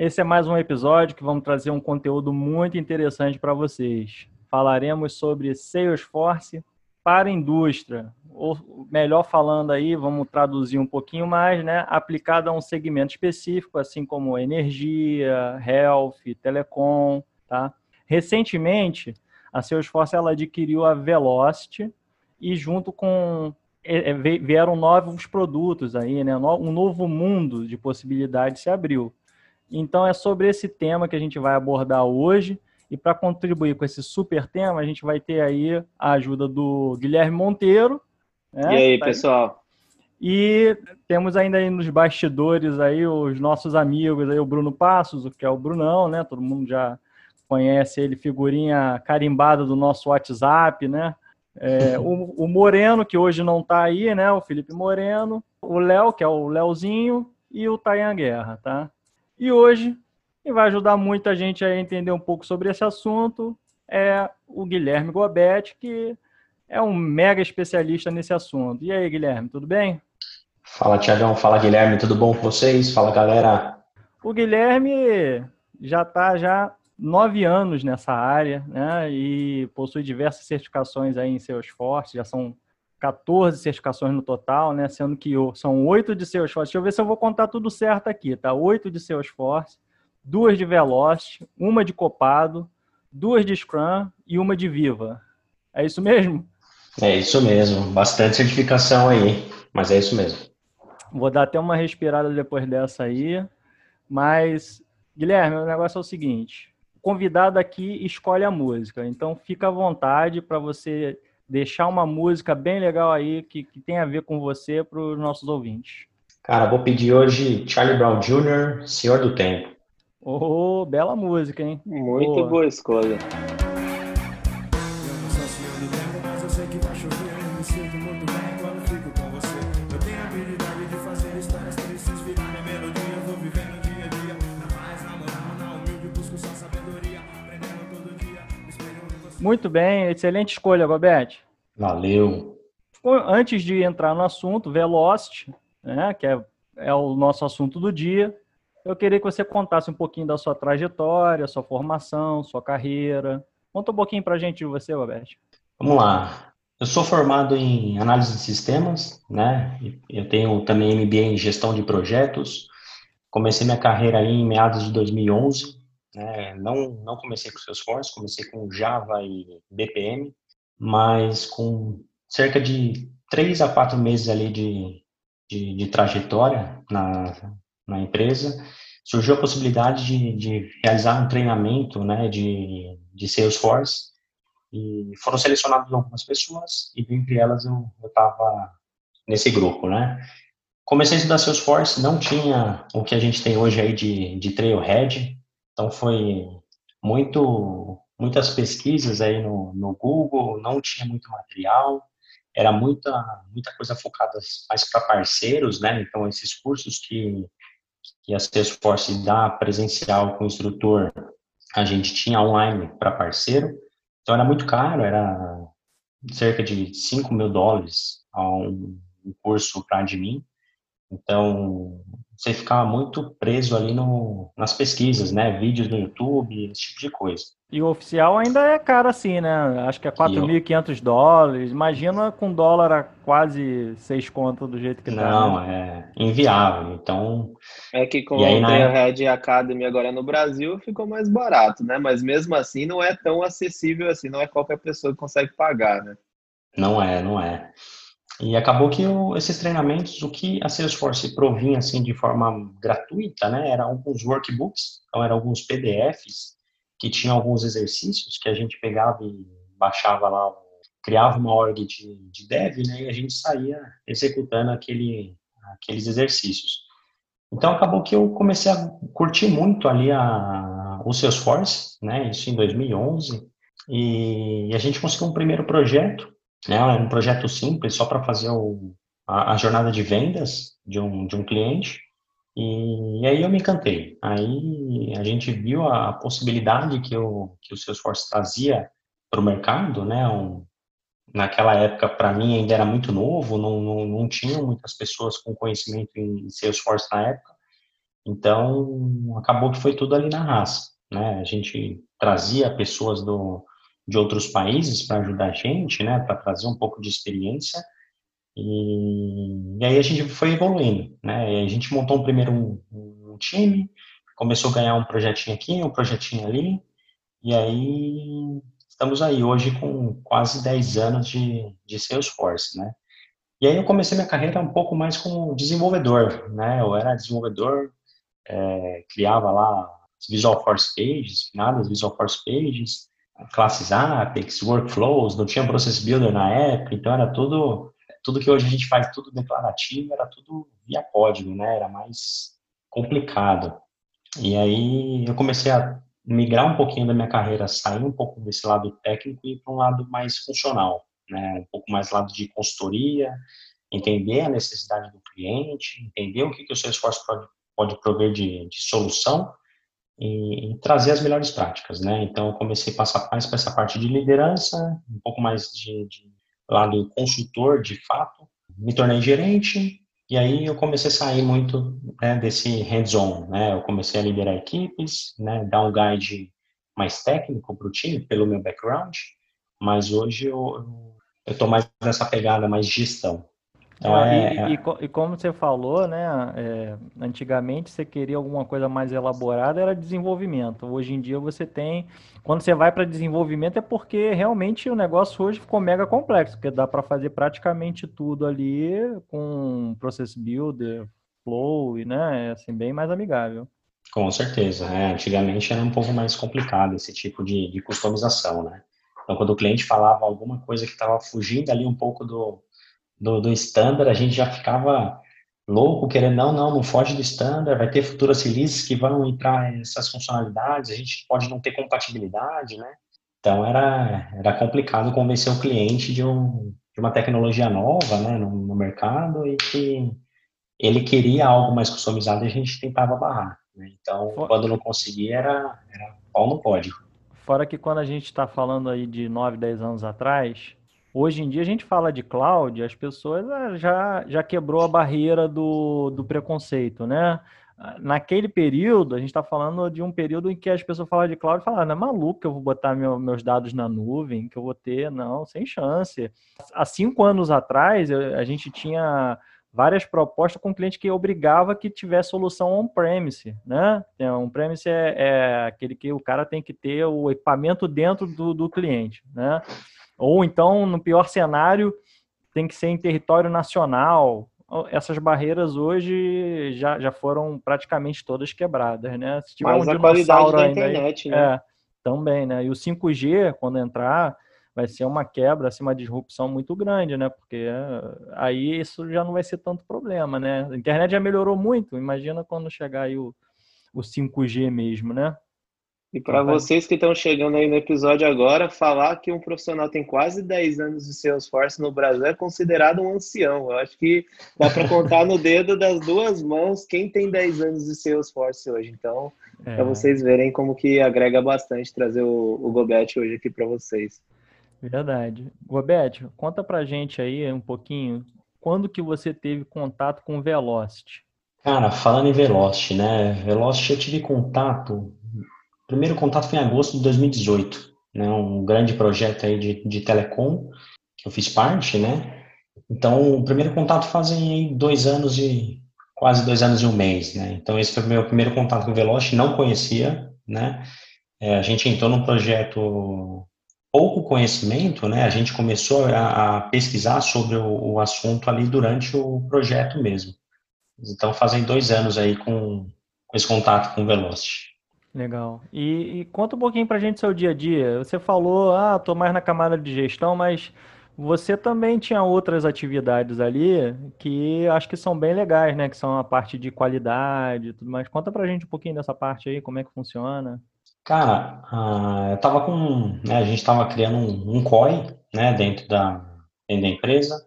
Esse é mais um episódio que vamos trazer um conteúdo muito interessante para vocês. Falaremos sobre Salesforce para a indústria, ou melhor falando aí, vamos traduzir um pouquinho mais, né, aplicado a um segmento específico, assim como energia, health, telecom, tá? Recentemente, a Salesforce ela adquiriu a Velocity e junto com é, é, vieram novos produtos aí, né? Um novo mundo de possibilidades se abriu. Então é sobre esse tema que a gente vai abordar hoje. E para contribuir com esse super tema, a gente vai ter aí a ajuda do Guilherme Monteiro. Né? E aí, tá pessoal? E temos ainda aí nos bastidores aí os nossos amigos aí, o Bruno Passos, que é o Brunão, né? Todo mundo já conhece ele, figurinha carimbada do nosso WhatsApp, né? É, o, o, Moreno, que hoje não está aí, né? O Felipe Moreno, o Léo, que é o Léozinho, e o Tayan Guerra, tá? E hoje, quem vai ajudar muito a gente a entender um pouco sobre esse assunto é o Guilherme Gobet, que é um mega especialista nesse assunto. E aí, Guilherme, tudo bem? Fala, Tiagão. Fala, Guilherme. Tudo bom com vocês? Fala, galera. O Guilherme já está já nove anos nessa área, né? E possui diversas certificações aí em Salesforce, já são 14 certificações no total, né? Sendo que são oito de Salesforce. Deixa eu ver se eu vou contar tudo certo aqui, tá? Oito de Salesforce, duas de Velocity, uma de Copado, duas de Scrum e uma de Viva. É isso mesmo? É isso mesmo. Bastante certificação aí, mas é isso mesmo. Vou dar até uma respirada depois dessa aí. Mas, Guilherme, o negócio é o seguinte: o convidado aqui escolhe a música, então fica à vontade para você deixar uma música bem legal aí que, que tem a ver com você para os nossos ouvintes. Cara, vou pedir hoje Charlie Brown Jr., Senhor do Tempo. Oh, bela música, hein? Muito boa, boa escolha. Muito bem, excelente escolha, Gobete. Valeu. Antes de entrar no assunto, Velocity, né, que é, é o nosso assunto do dia, eu queria que você contasse um pouquinho da sua trajetória, sua formação, sua carreira. Conta um pouquinho para a gente de você, Roberto. Vamos lá. Eu sou formado em análise de sistemas, né? Eu tenho também MBA em gestão de projetos. Comecei minha carreira aí em meados de 2011 né? Não, não comecei com Salesforce, comecei com Java e BPM, mas com cerca de três a quatro meses ali de, de, de trajetória na, na empresa, surgiu a possibilidade de, de realizar um treinamento né, de, de Salesforce e foram selecionadas algumas pessoas e entre elas eu estava nesse grupo, né? Comecei a estudar Salesforce, não tinha o que a gente tem hoje aí de, de Trailhead, então foi muito muitas pesquisas aí no, no Google, não tinha muito material, era muita muita coisa focada mais para parceiros, né? Então esses cursos que que a Salesforce dá presencial com o instrutor, a gente tinha online para parceiro, então era muito caro, era cerca de 5 mil dólares um, um curso para admin, então você ficava muito preso ali no, nas pesquisas, né? Vídeos no YouTube, esse tipo de coisa. E o oficial ainda é caro assim, né? Acho que é 4.500 dólares. Imagina com dólar a quase 6 contas do jeito que tá. Não, né? é inviável. Então. É que com aí, a Red Academy agora no Brasil ficou mais barato, né? Mas mesmo assim não é tão acessível assim, não é qualquer pessoa que consegue pagar, né? Não é, não é. E acabou que o, esses treinamentos, o que a Salesforce provinha assim de forma gratuita, né, eram alguns workbooks, então eram alguns PDFs que tinham alguns exercícios que a gente pegava e baixava lá, criava uma org de, de dev, né, e a gente saía executando aquele, aqueles exercícios. Então acabou que eu comecei a curtir muito ali a, o Salesforce, né, isso em 2011, E a gente conseguiu um primeiro projeto, né, um projeto simples, só para fazer o, a, a, jornada de vendas de um, de um cliente. E, e, aí eu me encantei. Aí a gente viu a, possibilidade que o, que o Salesforce trazia para o mercado, né? Um, naquela época, para mim, ainda era muito novo, não, não, não tinham muitas pessoas com conhecimento em Salesforce na época. Então, acabou que foi tudo ali na raça, né? A gente trazia pessoas do, de outros países para ajudar a gente, né? Para trazer um pouco de experiência. E, e, aí a gente foi evoluindo, né? A gente montou um primeiro um, um time, começou a ganhar um projetinho aqui, um projetinho ali, e aí estamos aí hoje com quase 10 anos de, de Salesforce, né? E aí eu comecei minha carreira um pouco mais como desenvolvedor, né? Eu era desenvolvedor, é, criava lá Visual Force Pages, finadas Visual Force Pages, classes Apex, workflows, não tinha Process Builder na época, então era tudo, tudo que hoje a gente faz tudo declarativo, era tudo via código, né? Era mais complicado. E aí eu comecei a migrar um pouquinho da minha carreira, sair um pouco desse lado técnico e ir para um lado mais funcional, né? Um pouco mais lado de consultoria, entender a necessidade do cliente, entender o que, que o seu esforço pode, pode prover de, de solução e, e, trazer as melhores práticas, né? Então, eu comecei a passar mais para essa parte de liderança, um pouco mais de, de lado consultor, de fato. Me tornei gerente, e aí eu comecei a sair muito né, desse hands-on, né? Eu comecei a liderar equipes, né, dar um guide mais técnico para o time, pelo meu background, mas hoje eu estou mais nessa pegada mais gestão. Então, é, e, é... E, e, como você falou, né, é, antigamente você queria alguma coisa mais elaborada, era desenvolvimento. Hoje em dia você tem, quando você vai para desenvolvimento é porque realmente o negócio hoje ficou mega complexo, porque dá para fazer praticamente tudo ali com Process Builder, Flow, e né, é assim, bem mais amigável. Com certeza, é, antigamente era um pouco mais complicado esse tipo de, de customização, né? Então, quando o cliente falava alguma coisa que estava fugindo ali um pouco do, do, do standard, a gente já ficava louco, querendo, não, não, não foge do standard, vai ter futuras releases que vão entrar essas funcionalidades, a gente pode não ter compatibilidade, né? Então era, era complicado convencer o cliente de, um, de uma tecnologia nova né, no, no, mercado e que ele queria algo mais customizado e a gente tentava barrar. Né? Então, quando não conseguia, era, era pau no código. Fora que quando a gente está falando aí de 9, 10 anos atrás, Hoje em dia a gente fala de cloud, as pessoas ah, já, já quebrou a barreira do, do preconceito, né? Naquele período, a gente está falando de um período em que as pessoas falavam de cloud e falavam, não é maluco que eu vou botar meu, meus dados na nuvem, que eu vou ter, não, sem chance. Há cinco anos atrás, a gente tinha várias propostas com cliente que obrigava que tivesse solução on-premise, né? On-premise é, é, aquele que o cara tem que ter o equipamento dentro do, do cliente, né? Ou então, no pior cenário, tem que ser em território nacional. Essas barreiras hoje já, já foram praticamente todas quebradas, né? Se tiver Mas um a qualidade da internet, né? É, também, né? E o 5G, quando entrar, vai ser uma quebra, assim, uma disrupção muito grande, né? Porque aí isso já não vai ser tanto problema, né? A internet já melhorou muito, imagina quando chegar aí o, o 5G mesmo, né? E para vocês que estão chegando aí no episódio agora, falar que um profissional tem quase 10 anos de Salesforce no Brasil é considerado um ancião. Eu acho que dá para contar no dedo das duas mãos quem tem 10 anos de Salesforce hoje. Então, é. para vocês verem como que agrega bastante trazer o, o Gobet hoje aqui para vocês. Verdade. Gobet, conta para gente aí um pouquinho, quando que você teve contato com o Velocity? Cara, falando em Velocity, né? Velocity eu tive contato primeiro contato foi em agosto de 2018, né? Um grande projeto aí de, de telecom que eu fiz parte, né? Então, o primeiro contato fazem dois anos e quase dois anos e um mês, né? Então, esse foi o meu primeiro contato com o Veloci, não conhecia, né? É, a gente entrou num projeto pouco conhecimento, né? A gente começou a, a pesquisar sobre o, o, assunto ali durante o projeto mesmo. Então, fazem dois anos aí com, com esse contato com o Velocity. Legal. E, e conta um pouquinho pra gente seu dia a dia. Você falou, ah, tô mais na camada de gestão, mas você também tinha outras atividades ali que acho que são bem legais, né? Que são a parte de qualidade e tudo mais. Conta pra gente um pouquinho dessa parte aí, como é que funciona. Cara, uh, eu estava com, né, a gente estava criando um, um COI, né, dentro da, dentro da empresa,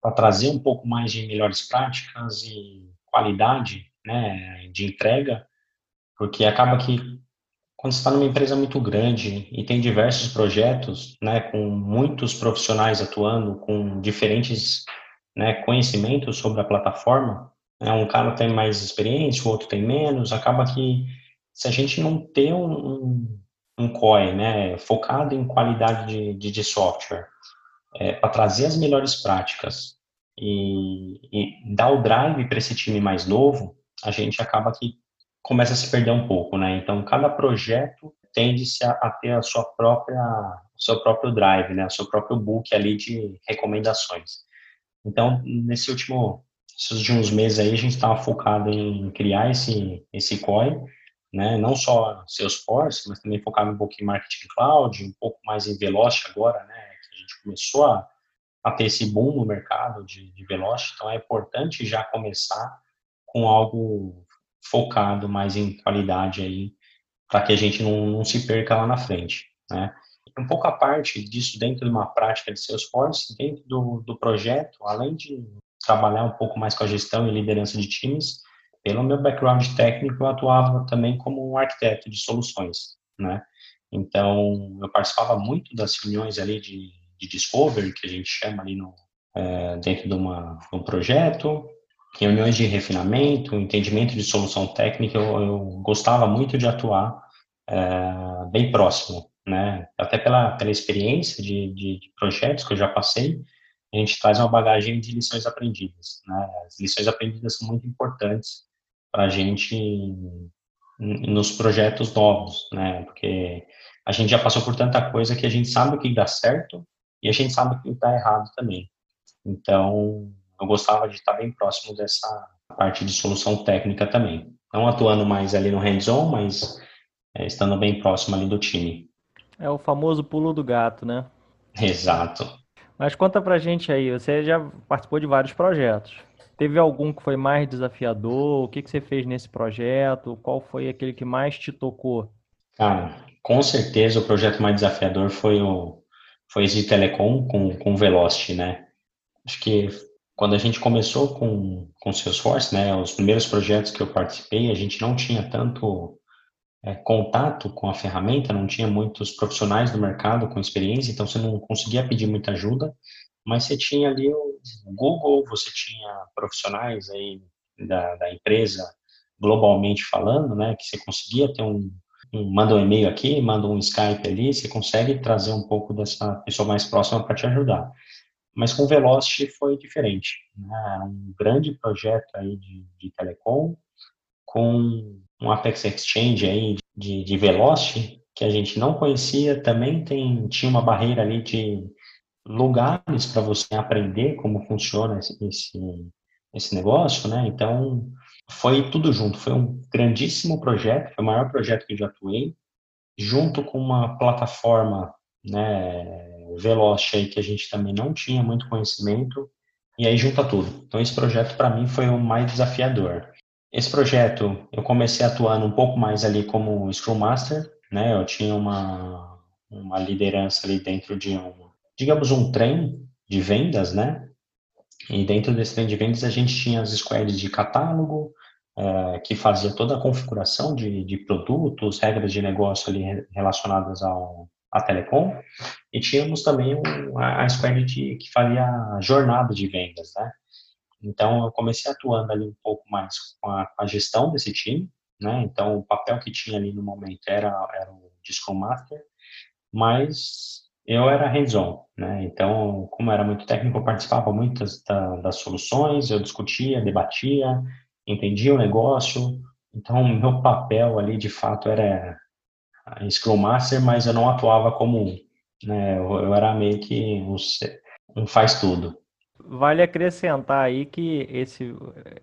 para trazer um pouco mais de melhores práticas e qualidade, né, de entrega, porque acaba que quando você está numa empresa muito grande e tem diversos projetos, né, com muitos profissionais atuando, com diferentes né, conhecimentos sobre a plataforma, né, um cara tem mais experiência, o outro tem menos, acaba que se a gente não ter um, um, um COI né, focado em qualidade de, de, de software, é, para trazer as melhores práticas e, e dar o drive para esse time mais novo, a gente acaba que começa a se perder um pouco, né? Então, cada projeto tende-se a, a, ter a sua própria, o seu próprio drive, né? O seu próprio book ali de recomendações. Então, nesse último, esses últimos meses aí, a gente estava focado em criar esse, esse COI, né? Não só Salesforce, mas também focado um pouco em Marketing Cloud, um pouco mais em Velocity agora, né? Que a gente começou a, a ter esse boom no mercado de, de então é importante já começar com algo focado mais em qualidade aí, para que a gente não, não, se perca lá na frente, né? Um pouco a parte disso dentro de uma prática de Salesforce, dentro do, do projeto, além de trabalhar um pouco mais com a gestão e liderança de times, pelo meu background técnico, eu atuava também como um arquiteto de soluções, né? Então, eu participava muito das reuniões ali de, de discovery, que a gente chama ali no, é, dentro de, uma, de um projeto, reuniões de refinamento, entendimento de solução técnica, eu, eu gostava muito de atuar é, bem próximo, né? Até pela, pela experiência de, de, de, projetos que eu já passei, a gente traz uma bagagem de lições aprendidas, né? As lições aprendidas são muito importantes para a gente nos projetos novos, né? Porque a gente já passou por tanta coisa que a gente sabe o que dá certo e a gente sabe o que dá errado também. Então, eu gostava de estar bem próximo dessa parte de solução técnica também. Não atuando mais ali no hands-on, mas é, estando bem próximo ali do time. É o famoso pulo do gato, né? Exato. Mas conta pra gente aí, você já participou de vários projetos. Teve algum que foi mais desafiador? O que, que você fez nesse projeto? Qual foi aquele que mais te tocou? Cara, com certeza o projeto mais desafiador foi o foi esse de telecom com, com Velocity, né? Acho que quando a gente começou com, com Salesforce, né, os primeiros projetos que eu participei, a gente não tinha tanto é, contato com a ferramenta, não tinha muitos profissionais do mercado com experiência, então você não conseguia pedir muita ajuda, mas você tinha ali o Google, você tinha profissionais aí da, da empresa globalmente falando, né, que você conseguia ter um, um manda um e-mail aqui, manda um Skype ali, você consegue trazer um pouco dessa pessoa mais próxima para te ajudar. Mas com Velocity foi diferente. Né? Um grande projeto aí de, de telecom, com um Apex Exchange aí de, de Velocity, que a gente não conhecia, também tem, tinha uma barreira ali de lugares para você aprender como funciona esse, esse negócio, né? Então, foi tudo junto. Foi um grandíssimo projeto, foi o maior projeto que eu já atuei, junto com uma plataforma, né, Veloce aí que a gente também não tinha muito conhecimento, e aí junta tudo. Então esse projeto para mim foi o mais desafiador. Esse projeto eu comecei atuando um pouco mais ali como Scrum Master, né? Eu tinha uma, uma liderança ali dentro de um, digamos, um trem de vendas, né? E dentro desse trem de vendas a gente tinha as squads de catálogo, é, que fazia toda a configuração de, de produtos, regras de negócio ali relacionadas ao, a Telecom, e tínhamos também um, a Square de, que fazia a jornada de vendas, né? Então, eu comecei atuando ali um pouco mais com a, a, gestão desse time, né? Então, o papel que tinha ali no momento era, era o Scrum Master, mas eu era hands-on, né? Então, como era muito técnico, eu participava muito das, das soluções, eu discutia, debatia, entendia o negócio. Então, meu papel ali, de fato, era Scrum Master, mas eu não atuava como, né, eu, era meio que um, um faz tudo. Vale acrescentar aí que esse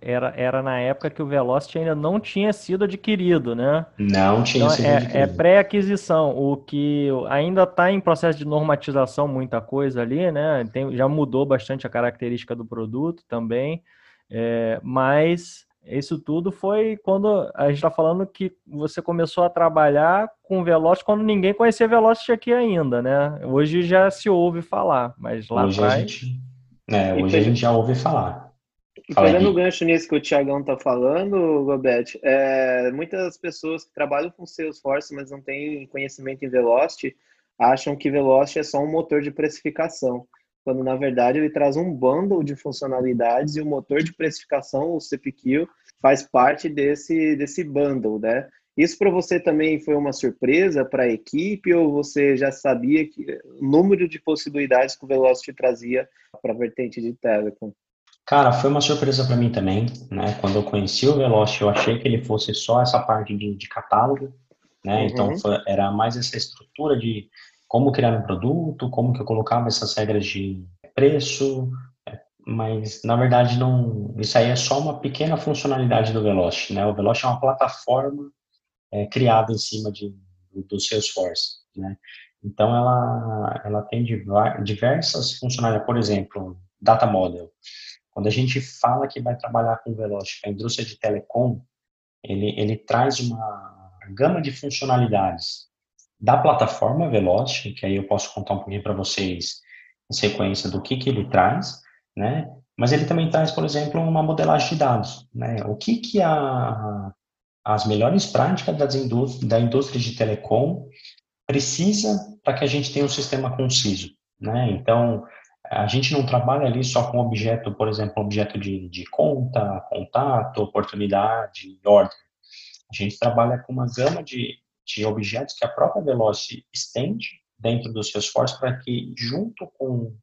era, era na época que o Velocity ainda não tinha sido adquirido, né? Não tinha então, sido é, adquirido. É pré-aquisição, o que ainda está em processo de normatização muita coisa ali, né? Tem, já mudou bastante a característica do produto também, é, mas Isso tudo foi quando a gente está falando que você começou a trabalhar com Velocity quando ninguém conhecia Velocity aqui ainda, né? Hoje já se ouve falar, mas lá hoje atrás... A gente, é, hoje a gente já ouve falar. E pegando o gancho nisso que o Tiagão está falando, Gobete, é, muitas pessoas que trabalham com Salesforce, mas não têm conhecimento em Velocity, acham que Velocity é só um motor de precificação quando na verdade ele traz um bundle de funcionalidades e o motor de precificação, o CPQ, faz parte desse, desse bundle, né? Isso para você também foi uma surpresa para a equipe ou você já sabia que o número de possibilidades que o Velocity trazia para a vertente de telecom? Cara, foi uma surpresa para mim também, né? Quando eu conheci o Velocity, eu achei que ele fosse só essa parte de, de catálogo, né? Então, uhum. Então foi, era mais essa estrutura de como criar um produto, como que eu colocava essas regras de preço, é, mas na verdade não, isso aí é só uma pequena funcionalidade do Velocity, né? O Velocity é uma plataforma é, criada em cima de, do Salesforce, né? Então ela ela tem diversas funcionalidades, por exemplo, data model. Quando a gente fala que vai trabalhar com o Velocity, a indústria de telecom, ele ele traz uma gama de funcionalidades da plataforma Velocity, que aí eu posso contar um pouquinho para vocês em sequência do que, que ele traz, né? Mas ele também traz, por exemplo, uma modelagem de dados, né? O que que a, as melhores práticas das indústria, da indústria de telecom precisa para que a gente tenha um sistema conciso, né? Então, a gente não trabalha ali só com objeto, por exemplo, objeto de, de conta, contato, oportunidade, ordem. A gente trabalha com uma gama de, de objetos que a própria Velocity estende dentro do Salesforce para que, junto com,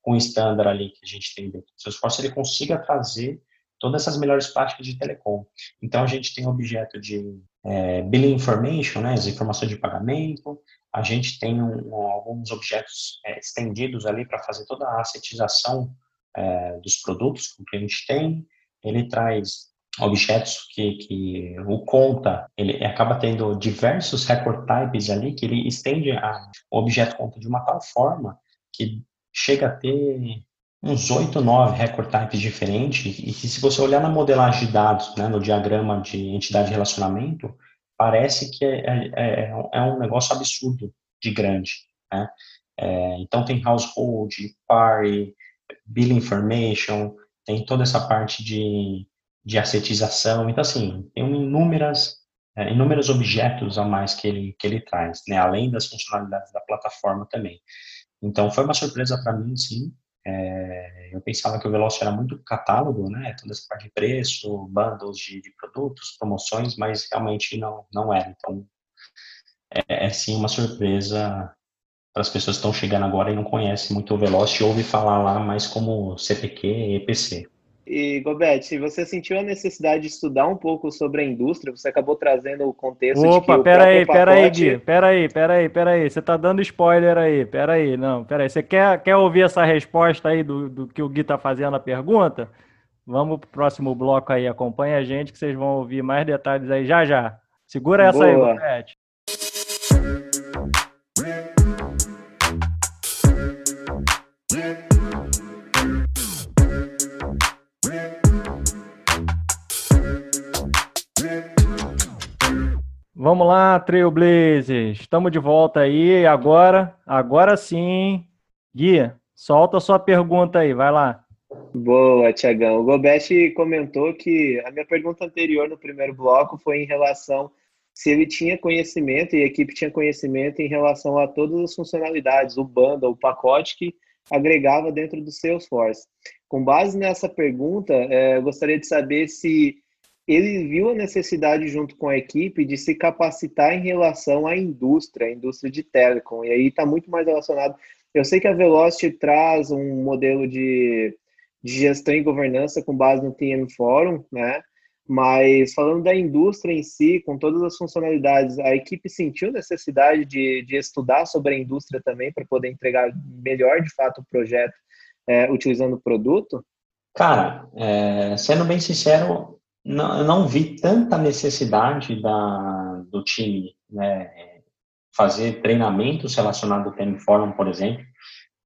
com o standard ali que a gente tem dentro do Salesforce, ele consiga trazer todas essas melhores práticas de telecom. Então, a gente tem objeto de é, billing information, né, as informações de pagamento, a gente tem um, alguns objetos é, estendidos ali para fazer toda a assetização é, dos produtos que o cliente tem, ele traz objetos que, que o conta, ele acaba tendo diversos record types ali, que ele estende a, o objeto conta de uma tal forma que chega a ter uns 8, 9 record types diferentes, e que se você olhar na modelagem de dados, né, no diagrama de entidade de relacionamento, parece que é, é, é, é um negócio absurdo de grande, né? É, então tem household, party, bill information, tem toda essa parte de de assetização. Então, assim, tem inúmeras, é, inúmeros objetos a mais que ele, que ele traz, né? além das funcionalidades da plataforma também. Então, foi uma surpresa para mim, sim. É, eu pensava que o Velocity era muito catálogo, né? Toda essa parte de preço, bundles de, de produtos, promoções, mas realmente não, não era. Então, é, é sim uma surpresa para as pessoas que estão chegando agora e não conhecem muito o Velocity, ouve falar lá mais como CPQ e EPC. E, Gobete, você sentiu a necessidade de estudar um pouco sobre a indústria? Você acabou trazendo o contexto Opa, de que o pera aí, pacote... pera aí, Gui, pera aí, pera aí, pera aí, você tá dando spoiler aí, pera aí, não, pera aí, você quer, quer ouvir essa resposta aí do, do que o Gui tá fazendo a pergunta? Vamos pro próximo bloco aí, acompanha a gente que vocês vão ouvir mais detalhes aí já já. Segura essa Boa. aí, Gobete. Vamos lá, Trailblazers. Estamos de volta aí agora. Agora sim. Gui, solta a sua pergunta aí, vai lá. Boa, Tiagão. O Gobete comentou que a minha pergunta anterior no primeiro bloco foi em relação se ele tinha conhecimento e a equipe tinha conhecimento em relação a todas as funcionalidades, o bundle, o pacote que agregava dentro do Salesforce. Com base nessa pergunta, é, eu gostaria de saber se ele viu a necessidade, junto com a equipe, de se capacitar em relação à indústria, à indústria de telecom. E aí está muito mais relacionado. Eu sei que a Velocity traz um modelo de, de gestão e governança com base no TM Forum, né? Mas falando da indústria em si, com todas as funcionalidades, a equipe sentiu necessidade de, de estudar sobre a indústria também para poder entregar melhor, de fato, o projeto é, utilizando o produto? Cara, é, sendo bem sincero, não, não vi tanta necessidade da, do time né, fazer treinamentos relacionados ao Time Forum, por exemplo,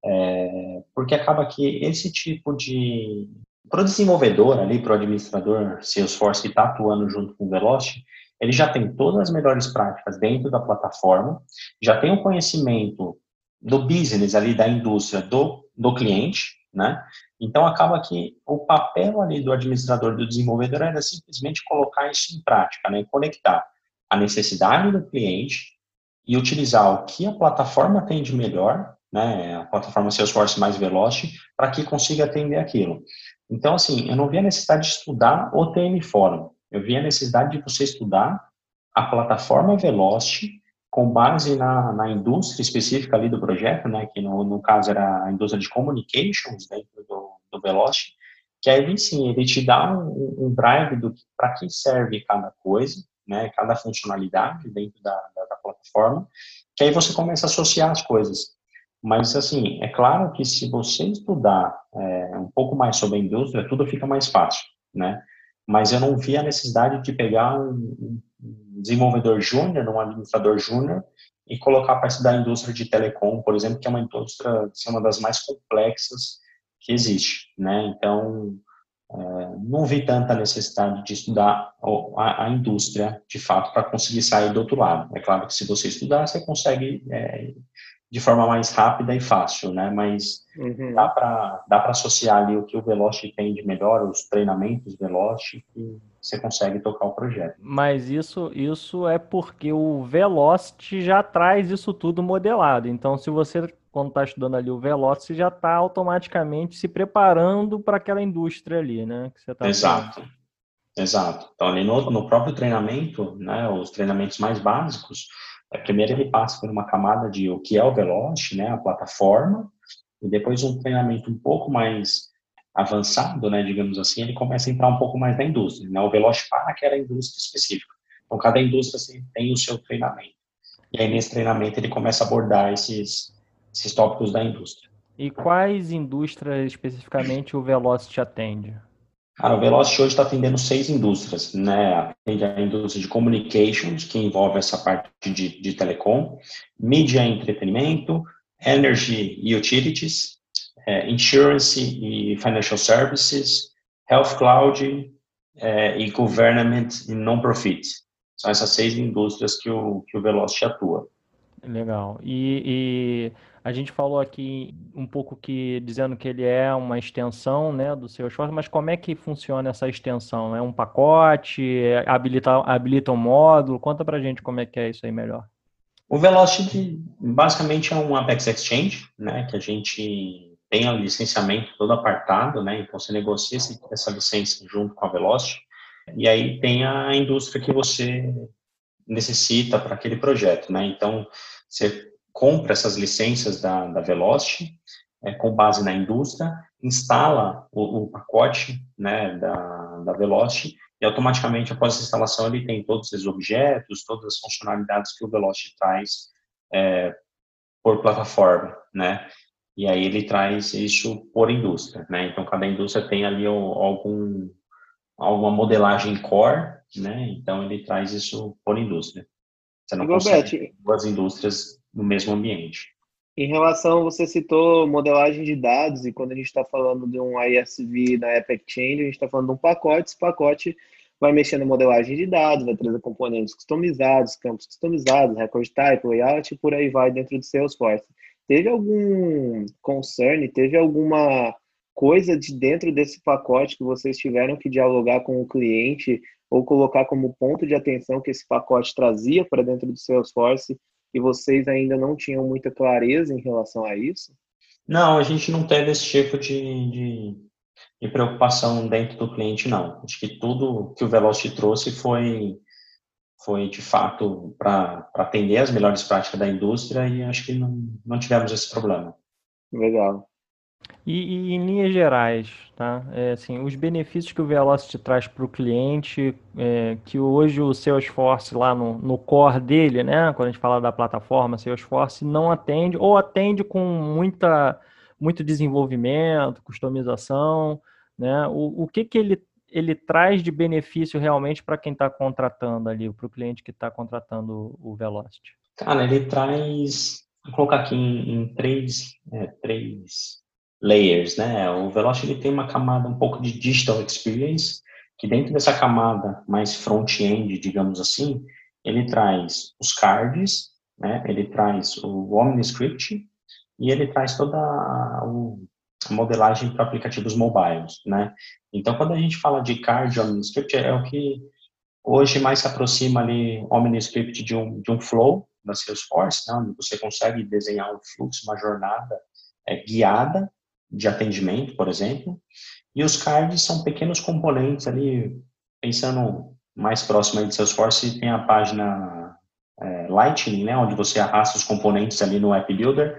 é, porque acaba que esse tipo de, Para o desenvolvedor ali, para o administrador Salesforce que está atuando junto com o Velocity, ele já tem todas as melhores práticas dentro da plataforma, já tem o conhecimento do business ali, da indústria, do, do cliente, né? Então, acaba que o papel ali do administrador, do desenvolvedor, era simplesmente colocar isso em prática, né? Conectar a necessidade do cliente e utilizar o que a plataforma tem de melhor, né? A plataforma Salesforce mais veloz, para que consiga atender aquilo. Então, assim, eu não vi a necessidade de estudar o TM Forum. Eu vi a necessidade de você estudar a plataforma Velocity com base na, na indústria específica ali do projeto, né, que no, no caso era a indústria de communications dentro do, do Velocity, que aí sim, ele te dá um, um drive do para que serve cada coisa, né, cada funcionalidade dentro da, da, da, plataforma, que aí você começa a associar as coisas. Mas, assim, é claro que se você estudar é, um pouco mais sobre a indústria, tudo fica mais fácil, né? Mas eu não vi a necessidade de pegar um, desenvolvedor júnior, um administrador júnior, e colocar para estudar a indústria de telecom, por exemplo, que é uma indústria, que é uma das mais complexas que existe, né? Então, é, não vi tanta necessidade de estudar a, a indústria, de fato, para conseguir sair do outro lado. É claro que se você estudar, você consegue é, de forma mais rápida e fácil, né? Mas uhum. dá para dá para associar ali o que o Velocity tem de melhor, os treinamentos Velocity, e você consegue tocar o projeto. Mas isso isso é porque o Velocity já traz isso tudo modelado. Então, se você quando está estudando ali o Velocity, já está automaticamente se preparando para aquela indústria ali, né? Que você tá Exato. Exato. Então, ali no, no próprio treinamento, né, os treinamentos mais básicos, primeiro ele passa por uma camada de o que é o Velocity, né, a plataforma, e depois um treinamento um pouco mais avançado, né, digamos assim, ele começa a entrar um pouco mais na indústria, né, o Velocity para aquela indústria específica. Então, cada indústria assim, tem o seu treinamento. E aí, nesse treinamento, ele começa a abordar esses, esses tópicos da indústria. E quais indústrias especificamente o Velocity atende? Cara, o Velocity hoje está atendendo seis indústrias, né? Atende a indústria de communications, que envolve essa parte de, de telecom, mídia e entretenimento, energy e utilities, é, insurance e financial services, health cloud é, e government e non-profit. São essas seis indústrias que o, que o Velocity atua. Legal. E, e, a gente falou aqui um pouco que dizendo que ele é uma extensão, né, do Salesforce, mas como é que funciona essa extensão? É um pacote? Habilita, habilita um módulo? Conta pra gente como é que é isso aí melhor. O Velocity basicamente é um Apex Exchange, né, que a gente tem o licenciamento todo apartado, né, então você negocia essa licença junto com a Velocity, e aí tem a indústria que você necessita para aquele projeto, né? Então, você compra essas licenças da, da Velocity é, com base na indústria, instala o, o pacote né, da, da Velocity e automaticamente após a instalação ele tem todos esses objetos, todas as funcionalidades que o Velocity traz é, por plataforma, né? E aí ele traz isso por indústria, né? Então cada indústria tem ali algum alguma modelagem core, né? Então ele traz isso por indústria. Você não consegue duas indústrias no mesmo ambiente. Em relação, você citou modelagem de dados, e quando a gente está falando de um ISV da Epic Change, a gente está falando de um pacote, esse pacote vai mexer na modelagem de dados, vai trazer componentes customizados, campos customizados, record type, layout, e por aí vai dentro do Salesforce. Teve algum concern, teve alguma coisa de dentro desse pacote que vocês tiveram que dialogar com o cliente ou colocar como ponto de atenção que esse pacote trazia para dentro do Salesforce e vocês ainda não tinham muita clareza em relação a isso? Não, a gente não teve esse tipo de, de, de preocupação dentro do cliente, não. Acho que tudo que o Velocity trouxe foi, foi de fato para atender as melhores práticas da indústria e acho que não, não tivemos esse problema. Legal. E, e, em linhas gerais, tá? É, assim, os benefícios que o Velocity traz para o cliente, é, que hoje o Salesforce lá no, no core dele, né? Quando a gente fala da plataforma Salesforce, não atende ou atende com muita, muito desenvolvimento, customização, né? O, o que que ele ele traz de benefício realmente para quem está contratando ali, para o cliente que está contratando o Velocity? Cara, ele traz, vou colocar aqui em, em três, é, três layers, né? O Velocity ele tem uma camada um pouco de digital experience, que dentro dessa camada mais front-end, digamos assim, ele traz os cards, né? Ele traz o OmniScript e ele traz toda a, modelagem para aplicativos mobiles, né? Então, quando a gente fala de card OmniScript, é o que hoje mais se aproxima ali OmniScript de um, de um flow da Salesforce, né? onde você consegue desenhar um fluxo, uma jornada é, guiada de atendimento, por exemplo, e os cards são pequenos componentes ali, pensando mais próximo aí de Salesforce, tem a página é, Lightning, né, onde você arrasta os componentes ali no App Builder,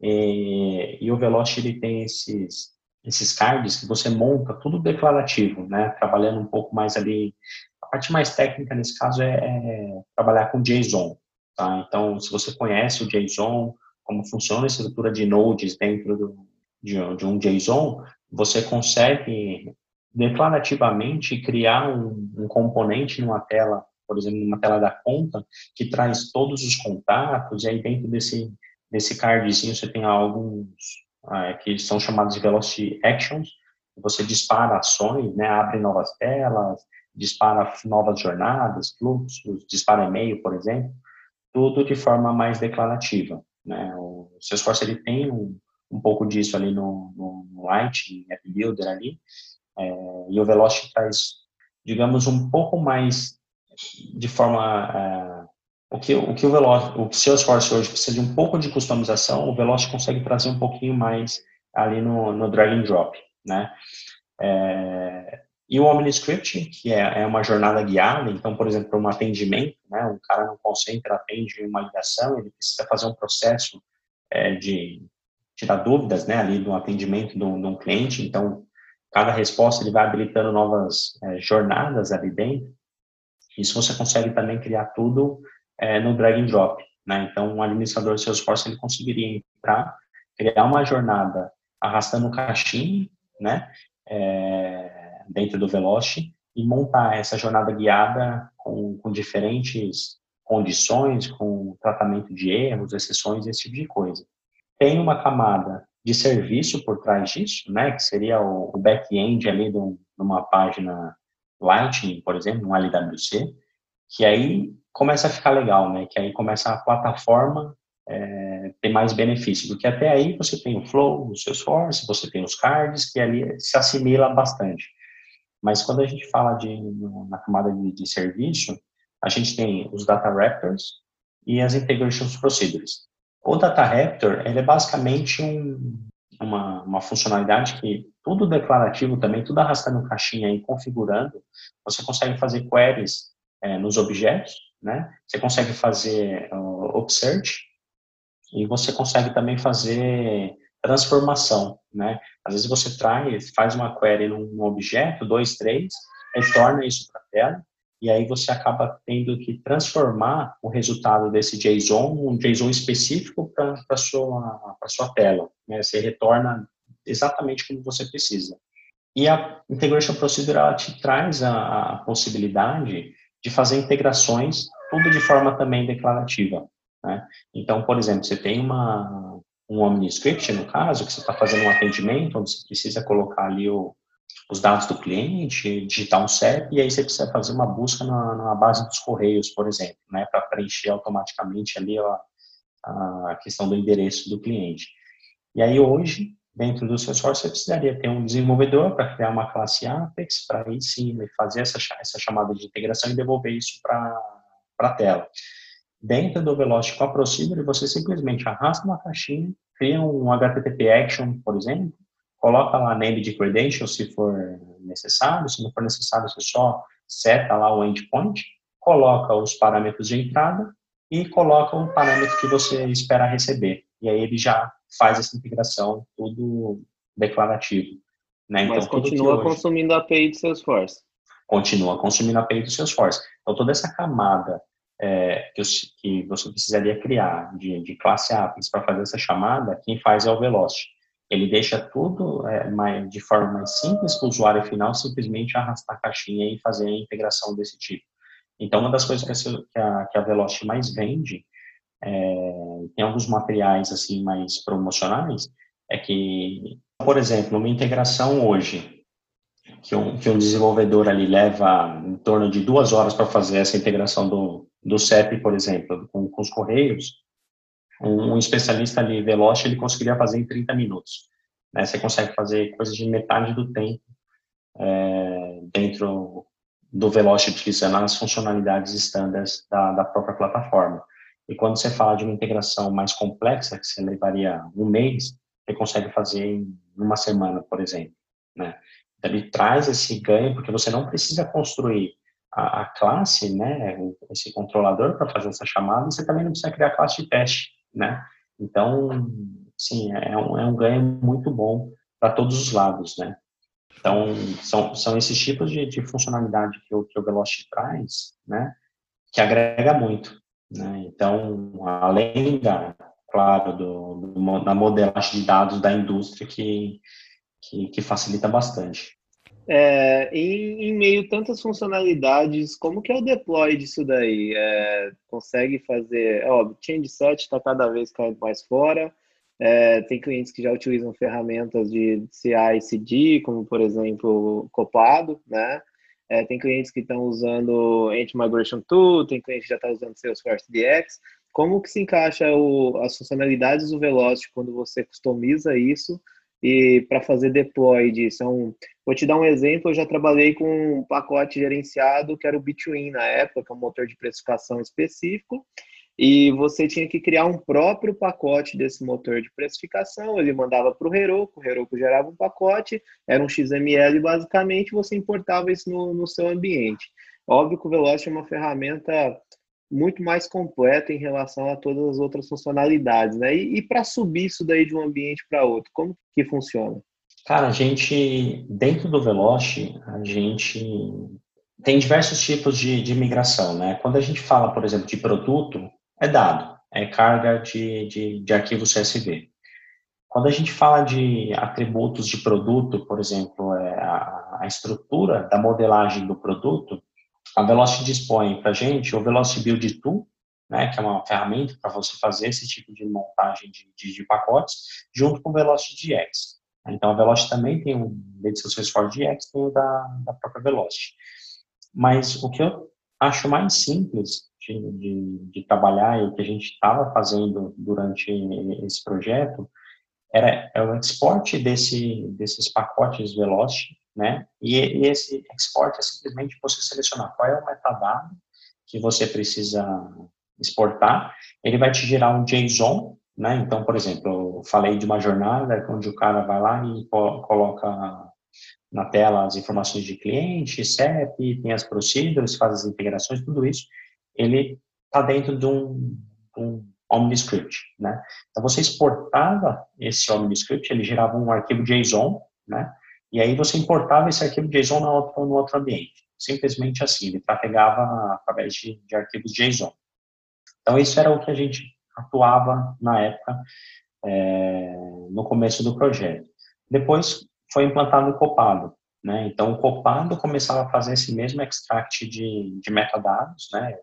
e, e o Velocity ele tem esses, esses cards que você monta tudo declarativo, né, trabalhando um pouco mais ali, a parte mais técnica nesse caso é, é trabalhar com JSON, tá, então se você conhece o JSON, como funciona a estrutura de nodes dentro do, de, de um JSON, você consegue declarativamente criar um, um, componente numa tela, por exemplo, numa tela da conta, que traz todos os contatos, e aí dentro desse, desse cardzinho você tem alguns ah, que são chamados de Velocity Actions, você dispara ações, né, abre novas telas, dispara novas jornadas, fluxos, dispara e-mail, por exemplo, tudo de forma mais declarativa. Né? O Salesforce ele tem um, um pouco disso ali no, no, no Light, App Builder ali, é, e o Velocity traz, digamos, um pouco mais de forma... É, o que o, que o, Velocity, o Salesforce hoje precisa de um pouco de customização, o Velocity consegue trazer um pouquinho mais ali no, no drag and drop, né? É, e o OmniScript, que é, é, uma jornada guiada, então, por exemplo, um atendimento, né, um cara no call center atende uma ligação, ele precisa fazer um processo é, de tirar dúvidas, né, ali do atendimento de um, cliente, então, cada resposta ele vai habilitando novas é, jornadas ali dentro, isso você consegue também criar tudo é, no drag and drop, né, então, um administrador de Salesforce, ele conseguiria entrar, criar uma jornada arrastando o caixinho, né, é, dentro do Velocity, e montar essa jornada guiada com, com diferentes condições, com tratamento de erros, exceções, esse tipo de coisa tem uma camada de serviço por trás disso, né, que seria o, back-end ali de, uma página Lightning, por exemplo, um LWC, que aí começa a ficar legal, né, que aí começa a plataforma é, ter mais benefício, porque até aí você tem o Flow, o Salesforce, você tem os cards, que ali se assimila bastante. Mas quando a gente fala de, na camada de, de serviço, a gente tem os Data Raptors e as Integration Procedures. O Data Raptor, ele é basicamente um, uma, uma funcionalidade que tudo declarativo também, tudo arrastando caixinha e configurando, você consegue fazer queries é, nos objetos, né? Você consegue fazer uh, upsearch e você consegue também fazer transformação, né? Às vezes você traz, faz uma query num objeto, dois, três, retorna isso para a tela e aí você acaba tendo que transformar o resultado desse JSON, um JSON específico para a sua, sua tela. Né? Você retorna exatamente como você precisa. E a Integration Procedure te traz a, a possibilidade de fazer integrações, tudo de forma também declarativa. Né? Então, por exemplo, você tem uma, um OmniScript, no caso, que você está fazendo um atendimento, onde você precisa colocar ali o, os dados do cliente, digitar um CEP, e aí você precisa fazer uma busca na, na base dos correios, por exemplo, né, para preencher automaticamente ali a, a questão do endereço do cliente. E aí hoje, dentro do Salesforce, você precisaria ter um desenvolvedor para criar uma classe Apex, para aí sim fazer essa, essa chamada de integração e devolver isso para a tela. Dentro do Velocity com a Procedure, você simplesmente arrasta uma caixinha, cria um HTTP Action, por exemplo, coloca lá name de credentials se for necessário, se não for necessário, você só seta lá o endpoint, coloca os parâmetros de entrada e coloca o parâmetro que você espera receber. E aí ele já faz essa integração tudo declarativo. Né? Então, Mas continua hoje, consumindo a API do Salesforce. Continua consumindo a API do Salesforce. Então, toda essa camada é, que, que, você precisaria criar de, de classe APIs para fazer essa chamada, quem faz é o Velocity ele deixa tudo é, mais, de forma mais simples para o usuário final simplesmente arrastar a caixinha e fazer a integração desse tipo. Então, uma das coisas que a, que a Velocity mais vende, é, tem alguns materiais assim mais promocionais, é que por exemplo, uma integração hoje, que um, que um desenvolvedor ali leva em torno de duas horas para fazer essa integração do, do CEP, por exemplo, com, com os correios, um, um, especialista ali veloz, ele conseguiria fazer em 30 minutos. Né? Você consegue fazer coisas de metade do tempo é, dentro do Veloce utilizando as funcionalidades standards da, da própria plataforma. E quando você fala de uma integração mais complexa, que você levaria um mês, você consegue fazer em uma semana, por exemplo. Né? Então, ele traz esse ganho, porque você não precisa construir a, a classe, né, esse controlador para fazer essa chamada, você também não precisa criar classe de teste. Né? Então, sim, é um, é um ganho muito bom para todos os lados. Né? Então, são, são esses tipos de, de funcionalidade que o, que o Velocity traz, né, que agrega muito. Né? Então, além da, claro, do, do, da modelagem de dados da indústria que, que, que facilita bastante. É, em, em, meio a tantas funcionalidades, como que é o deploy disso daí? É, consegue fazer, ó, o change set está cada vez caindo mais fora, é, tem clientes que já utilizam ferramentas de CI e CD, como por exemplo Copado, né? É, tem clientes que estão usando Anti-Migration Tool, tem clientes que já estão tá usando Salesforce DX. Como que se encaixa o, as funcionalidades do Velocity quando você customiza isso e para fazer deploy disso? Então, vou te dar um exemplo, eu já trabalhei com um pacote gerenciado que era o Between na época, que é um motor de precificação específico, e você tinha que criar um próprio pacote desse motor de precificação, ele mandava para o Heroku, o Heroku gerava um pacote, era um XML basicamente, você importava isso no, no seu ambiente. Óbvio que o Velocity é uma ferramenta muito mais completa em relação a todas as outras funcionalidades, né? E, e para subir isso daí de um ambiente para outro, como que funciona? Cara, a gente, dentro do Velocity, a gente tem diversos tipos de, de migração, né? Quando a gente fala, por exemplo, de produto, é dado, é carga de, de, de arquivo CSV. Quando a gente fala de atributos de produto, por exemplo, é a, a estrutura da modelagem do produto, a Velocity dispõe para a gente o Velocity Build Tool, né, que é uma ferramenta para você fazer esse tipo de montagem de, de, de, pacotes, junto com o Velocity GX. Então, a Velocity também tem um, dentro do Salesforce GX, tem o da, da própria Velocity. Mas o que eu acho mais simples de, de, de trabalhar e o que a gente estava fazendo durante esse projeto era é o export desse, desses pacotes Velocity, né? E, e, esse export é simplesmente você selecionar qual é o metadado que você precisa exportar. Ele vai te gerar um JSON, né? Então, por exemplo, eu falei de uma jornada onde o cara vai lá e coloca na tela as informações de cliente, CEP, tem as procedures, faz as integrações, tudo isso ele está dentro de um, um OmniScript, né? Então, você exportava esse OmniScript, ele gerava um arquivo JSON, né? E aí você importava esse arquivo JSON no outro, no outro ambiente. Simplesmente assim, ele trafegava através de, de arquivos JSON. Então, isso era o que a gente atuava na época, é, no começo do projeto. Depois foi implantado o Copado, né? Então, o Copado começava a fazer esse mesmo extract de, de metadados, né?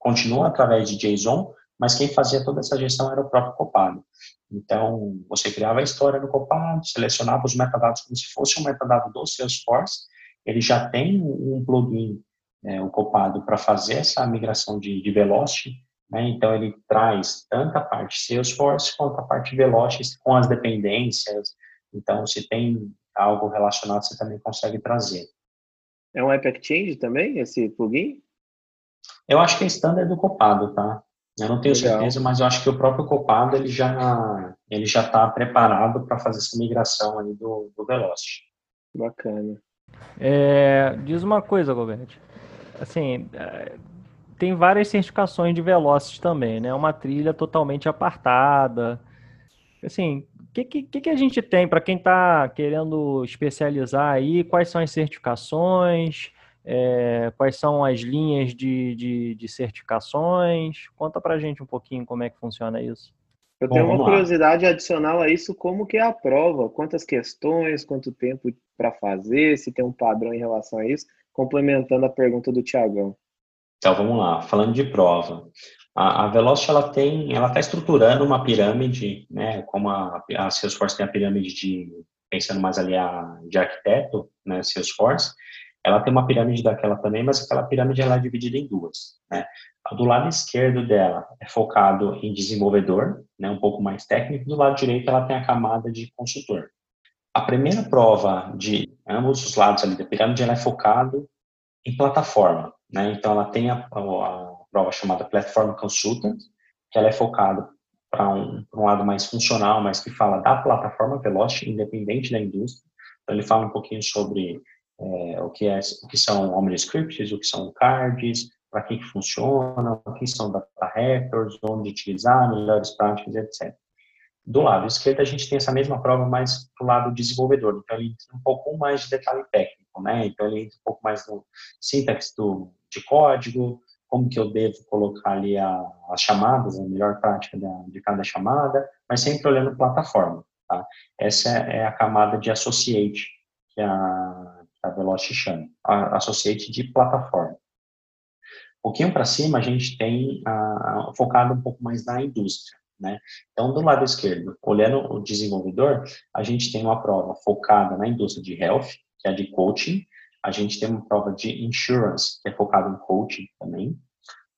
continua através de JSON, mas quem fazia toda essa gestão era o próprio Copado. Então, você criava a história no Copado, selecionava os metadados como se fosse um metadado do Salesforce, ele já tem um plugin, é, o Copado, para fazer essa migração de, de Velocity, né? então ele traz tanto a parte Salesforce quanto a parte Velocity com as dependências, então se tem algo relacionado, você também consegue trazer. É um App Exchange também, esse plugin? Eu acho que é standard do Copado, tá? Eu não tenho Legal. certeza, mas eu acho que o próprio Copado ele já ele já está preparado para fazer essa migração aí do, do Velocity. Bacana. É, diz uma coisa, Gobert. Assim, é, tem várias certificações de Velocity também, né? Uma trilha totalmente apartada. Assim, o que, que, que a gente tem para quem está querendo especializar aí? Quais são as certificações? É, quais são as linhas de, de, de certificações? Conta para a gente um pouquinho como é que funciona isso. Eu tenho uma curiosidade lá. adicional a isso, como que é a prova? Quantas questões, quanto tempo para fazer, se tem um padrão em relação a isso, complementando a pergunta do Tiagão. Então, vamos lá, falando de prova. A, a Velocity, ela tem, ela está estruturando uma pirâmide, né, como a, a Salesforce tem a pirâmide de, pensando mais ali a, de arquiteto, né, Salesforce, ela tem uma pirâmide daquela também, mas aquela pirâmide ela é dividida em duas, né? Do lado esquerdo dela é focado em desenvolvedor, né, um pouco mais técnico, do lado direito ela tem a camada de consultor. A primeira prova de ambos os lados ali da pirâmide ela é focado em plataforma, né? Então ela tem a, a prova chamada Platform Consultant, que ela é focada para um, um, lado mais funcional, mas que fala da plataforma Velocity, independente da indústria. Então, ele fala um pouquinho sobre é, o, que é, o que são OmniScripts, o que são cards, para que, que funciona, o que são data records, onde utilizar, melhores práticas, etc. Do lado esquerdo, a gente tem essa mesma prova, mas do lado desenvolvedor. Então, ele entra um pouco mais de detalhe técnico, né? Então, ele entra um pouco mais no sintaxe do, de código, como que eu devo colocar ali as chamadas, a melhor prática da, de cada chamada, mas sempre olhando plataforma, tá? Essa é a camada de associate que a, a Velocity chama, a associate de plataforma. Um pouquinho para cima, a gente tem a, a, focado um pouco mais na indústria, né? Então, do lado esquerdo, olhando o desenvolvedor, a gente tem uma prova focada na indústria de health, que é a de coaching, a gente tem uma prova de insurance, que é focada em coaching também.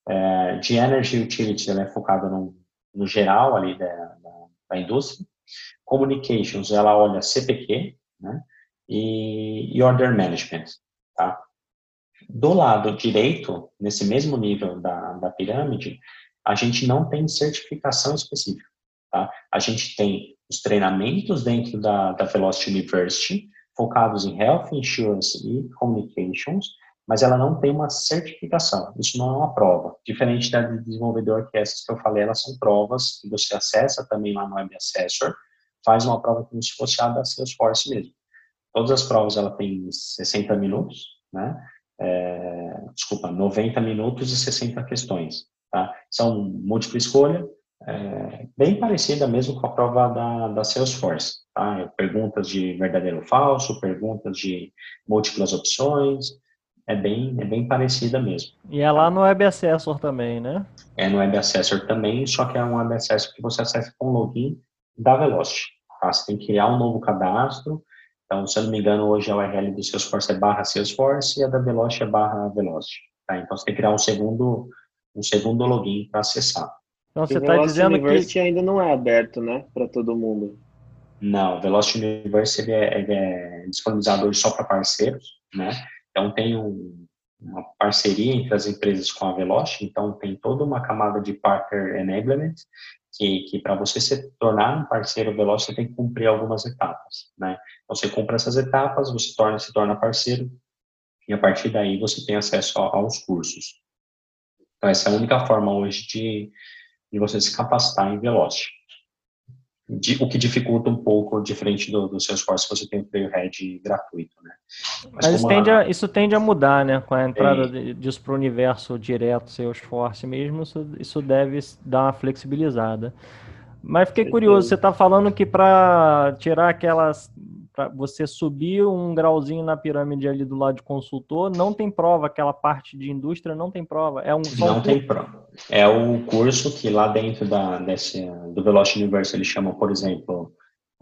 É, de energy utility, ela é focada no, no geral ali da, da, da, indústria. Communications, ela olha CPQ, né? E, e order management, tá? Do lado direito, nesse mesmo nível da, da pirâmide, a gente não tem certificação específica, tá? A gente tem os treinamentos dentro da, da Velocity University, focados em Health Insurance e Communications, mas ela não tem uma certificação. Isso não é uma prova. Diferente da de desenvolvedor, que essas que eu falei, elas são provas que você acessa também lá no Web Assessor, faz uma prova como se fosse a da Salesforce mesmo. Todas as provas, ela tem 60 minutos, né? É, desculpa, 90 minutos e 60 questões, tá? São múltipla escolha, é, bem parecida mesmo com a prova da, da Salesforce. Tá? Perguntas de verdadeiro ou falso, perguntas de múltiplas opções, é bem, é bem parecida mesmo. E é lá no Web Assessor também, né? É no Web Assessor também, só que é um Web Assessor que você acessa com login da Velocity. Tá? Você tem que criar um novo cadastro. Então, se eu não me engano, hoje a URL do Salesforce é barra Salesforce e a da Velocity é barra Velocity. Tá? Então, você tem que criar um segundo, um segundo login para acessar. Então você está dizendo University que ainda não é aberto, né, para todo mundo? Não, Velocity University é, é disponibilizado hoje só para parceiros, né? Então tem um, uma parceria entre as empresas com a Velocity, então tem toda uma camada de partner enablement que, que para você se tornar um parceiro Velocity você tem que cumprir algumas etapas, né? Então, você cumpre essas etapas, você torna se torna parceiro e a partir daí você tem acesso aos cursos. Então essa é a única forma hoje de de você se capacitar em Velocity. O que dificulta um pouco, diferente do, do Salesforce, você tem o Playhead gratuito, né? Mas, Mas isso, tende a, isso tende a mudar, né? Com a entrada é. disso para o universo direto Salesforce mesmo, isso, isso deve dar uma flexibilizada. Mas fiquei curioso, você está falando que para tirar aquelas para você subir um grauzinho na pirâmide ali do lado de consultor, não tem prova, aquela parte de indústria não tem prova. É um não um tem prova. É o curso que lá dentro da, desse, do Velocity Universe ele chama, por exemplo,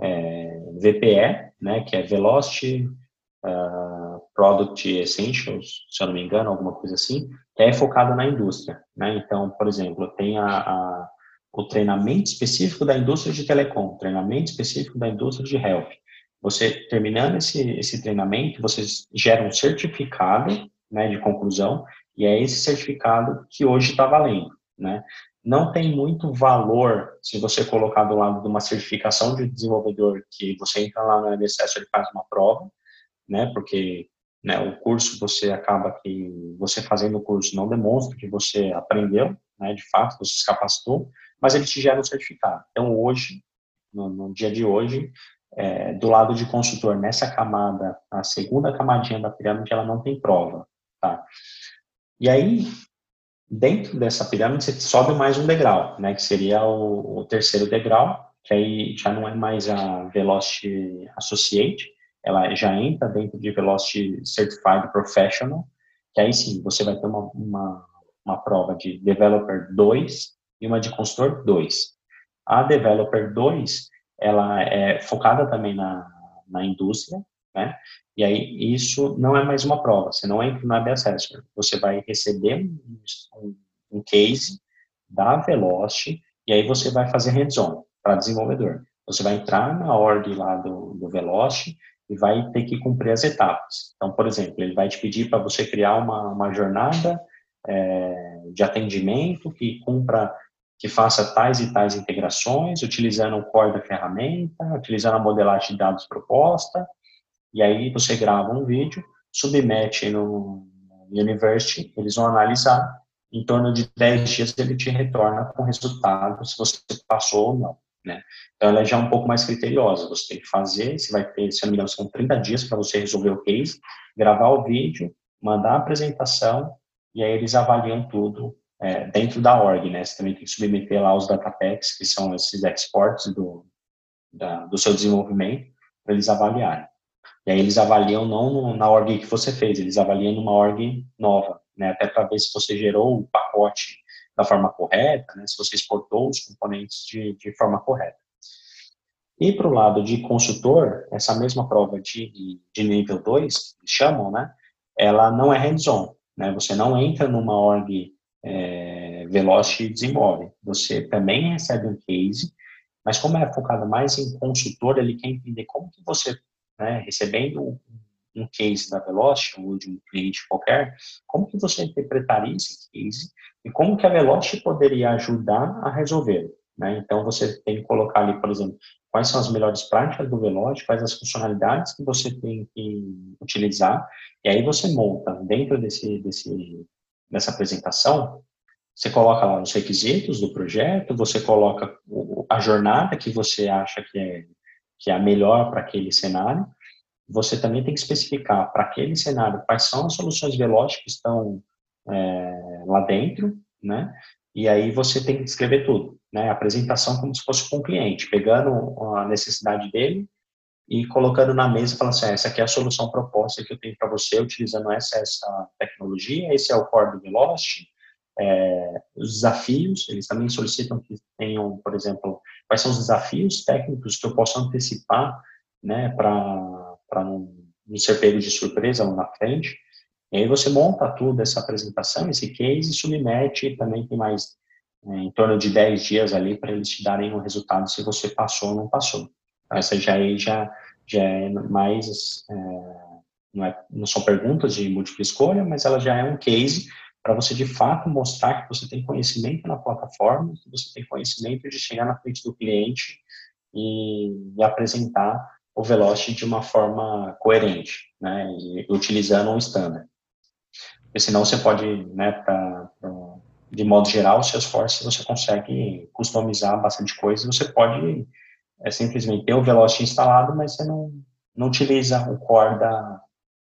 é, VPE, né, que é Velocity uh, Product Essentials, se eu não me engano, alguma coisa assim, que é focado na indústria. Né? Então, por exemplo, tem a, a o treinamento específico da indústria de telecom, treinamento específico da indústria de health. Você, terminando esse, esse treinamento, você gera um certificado né, de conclusão, e é esse certificado que hoje está valendo. Né? Não tem muito valor se você colocar do lado de uma certificação de desenvolvedor, que você entra lá no NSS e faz uma prova, né, porque né, o curso você acaba que você fazendo o curso não demonstra que você aprendeu, né, de fato, você se capacitou, mas ele te gera um certificado. Então, hoje, no, no dia de hoje, é, do lado de consultor, nessa camada, a segunda camadinha da pirâmide, ela não tem prova, tá? E aí, dentro dessa pirâmide, você sobe mais um degrau, né, que seria o, o terceiro degrau, que aí já não é mais a Velocity Associate, ela já entra dentro de Velocity Certified Professional, que aí sim, você vai ter uma, uma, uma prova de Developer 2 e uma de Consultor 2. A Developer 2, ela é focada também na, na indústria, né? E aí isso não é mais uma prova, você não entra no AB Assessment, você vai receber um, um case da Velocity e aí você vai fazer hands-on para desenvolvedor. Você vai entrar na org lá do, do Velocity e vai ter que cumprir as etapas. Então, por exemplo, ele vai te pedir para você criar uma, uma jornada é, de atendimento que cumpra, que faça tais e tais integrações, utilizando o core da ferramenta, utilizando a modelagem de dados proposta, e aí você grava um vídeo, submete no University, eles vão analisar, em torno de 10 dias ele te retorna com resultado, se você passou ou não. Né? Então, ela é já um pouco mais criteriosa. Você tem que fazer, você vai ter, se não me engano, são 30 dias para você resolver o case, gravar o vídeo, mandar a apresentação, e aí eles avaliam tudo é, dentro da org, né? Você também tem que submeter lá os datapacks, que são esses exports do, da, do seu desenvolvimento, para eles avaliarem. E aí eles avaliam não no, na org que você fez, eles avaliam numa org nova, né? Até para ver se você gerou o pacote da forma correta, né, se você exportou os componentes de, de forma correta. E para o lado de consultor, essa mesma prova de, de nível 2, que chamam, né, ela não é hands-on, né, você não entra numa org é, Velocity desenvolve. Você também recebe um case, mas como é focado mais em consultor, ele quer entender como que você, né, recebendo um case da Velocity ou de um cliente qualquer, como que você interpretaria esse case e como que a Velocity poderia ajudar a resolver. Né? Então, você tem que colocar ali, por exemplo, quais são as melhores práticas do Velocity, quais as funcionalidades que você tem que utilizar, e aí você monta dentro desse, desse, dessa apresentação, você coloca lá os requisitos do projeto, você coloca a jornada que você acha que é, que é a melhor para aquele cenário, você também tem que especificar para aquele cenário quais são as soluções Velocity que estão é, lá dentro, né? E aí você tem que escrever tudo, né? A apresentação como se fosse com o cliente, pegando a necessidade dele e colocando na mesa, falando assim, ah, essa aqui é a solução proposta que eu tenho para você, utilizando essa, essa tecnologia, esse é o core do Velocity, é, os desafios, eles também solicitam que tenham, por exemplo, quais são os desafios técnicos que eu posso antecipar, né, para não, não ser pego de surpresa lá na frente, e aí você monta tudo, essa apresentação, esse case, submete, e também tem mais é, em torno de 10 dias ali para eles te darem um resultado se você passou ou não passou. Então, essa já, é, já, já é mais, é, não, é, não são perguntas de múltipla escolha, mas ela já é um case para você de fato mostrar que você tem conhecimento na plataforma, que você tem conhecimento de chegar na frente do cliente e, e apresentar o Velocity de uma forma coerente, né, e utilizando um standard. Porque senão você pode, né, pra, pra, de modo geral, o Salesforce você consegue customizar bastante coisa, você pode é, simplesmente ter o Velocity instalado, mas você não, não utiliza o core da,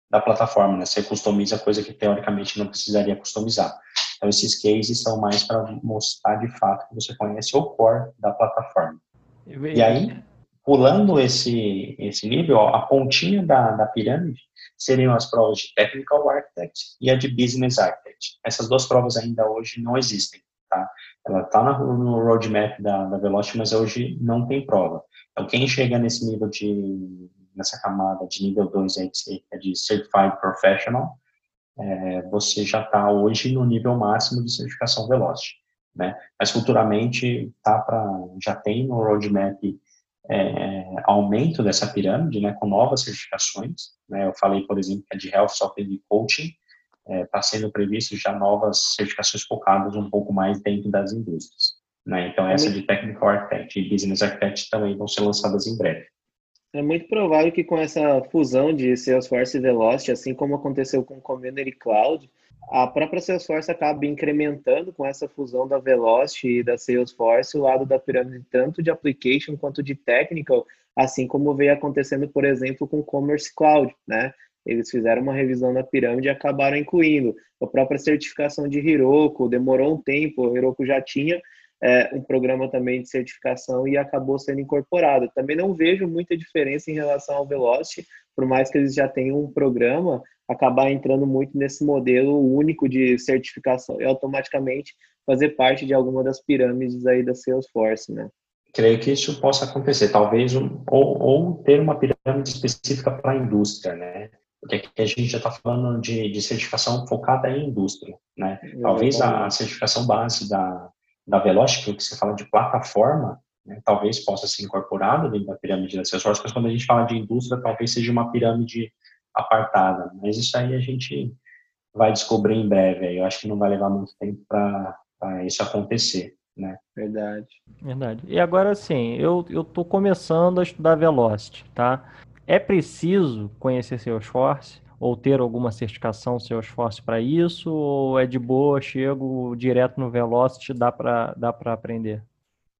da plataforma, né? Você customiza coisa que teoricamente não precisaria customizar. Então, esses cases são mais para mostrar de fato que você conhece o core da plataforma. E aí, pulando esse, esse nível, a pontinha da, da pirâmide seriam as provas de Technical Architect e a de Business Architect. Essas duas provas ainda hoje não existem, tá? Ela está no roadmap da, da Velocity, mas hoje não tem prova. Então, quem chega nesse nível de, nessa camada de nível 2 aí, que é de Certified Professional, é, você já está hoje no nível máximo de certificação Velocity, né? Mas futuramente tá para já tem no roadmap é, aumento dessa pirâmide, né, com novas certificações. Né, eu falei, por exemplo, que a de Health Software e Coaching está é, tá sendo previsto já novas certificações focadas um pouco mais dentro das indústrias. Né, então, essa é de Technical Architect e Business Architect também vão ser lançadas em breve. É muito provável que com essa fusão de Salesforce e Velocity, assim como aconteceu com Community Cloud, a própria Salesforce acaba incrementando com essa fusão da Velocity e da Salesforce o lado da pirâmide tanto de application quanto de technical, assim como veio acontecendo, por exemplo, com Commerce Cloud, né? Eles fizeram uma revisão da pirâmide e acabaram incluindo a própria certificação de Heroku, demorou um tempo, o Heroku já tinha é, um programa também de certificação e acabou sendo incorporado. Também não vejo muita diferença em relação ao Velocity, por mais que eles já tenham um programa, acabar entrando muito nesse modelo único de certificação e automaticamente fazer parte de alguma das pirâmides aí da Salesforce, né? creio que isso possa acontecer, talvez um, ou, ou ter uma pirâmide específica para a indústria, né? Porque aqui a gente já está falando de, de, certificação focada em indústria, né? Talvez a, a, certificação base da, da Velocity, que você fala de plataforma, né, talvez possa ser incorporada dentro da pirâmide de acessórios, mas quando a gente fala de indústria, talvez seja uma pirâmide apartada. Mas isso aí a gente vai descobrir em breve. Eu acho que não vai levar muito tempo para isso acontecer. Né? Verdade. Verdade. E agora sim, eu estou começando a estudar Velocity, tá? É preciso conhecer Salesforce ou ter alguma certificação Salesforce para isso? Ou é de boa, chego direto no Velocity, dá para dá aprender?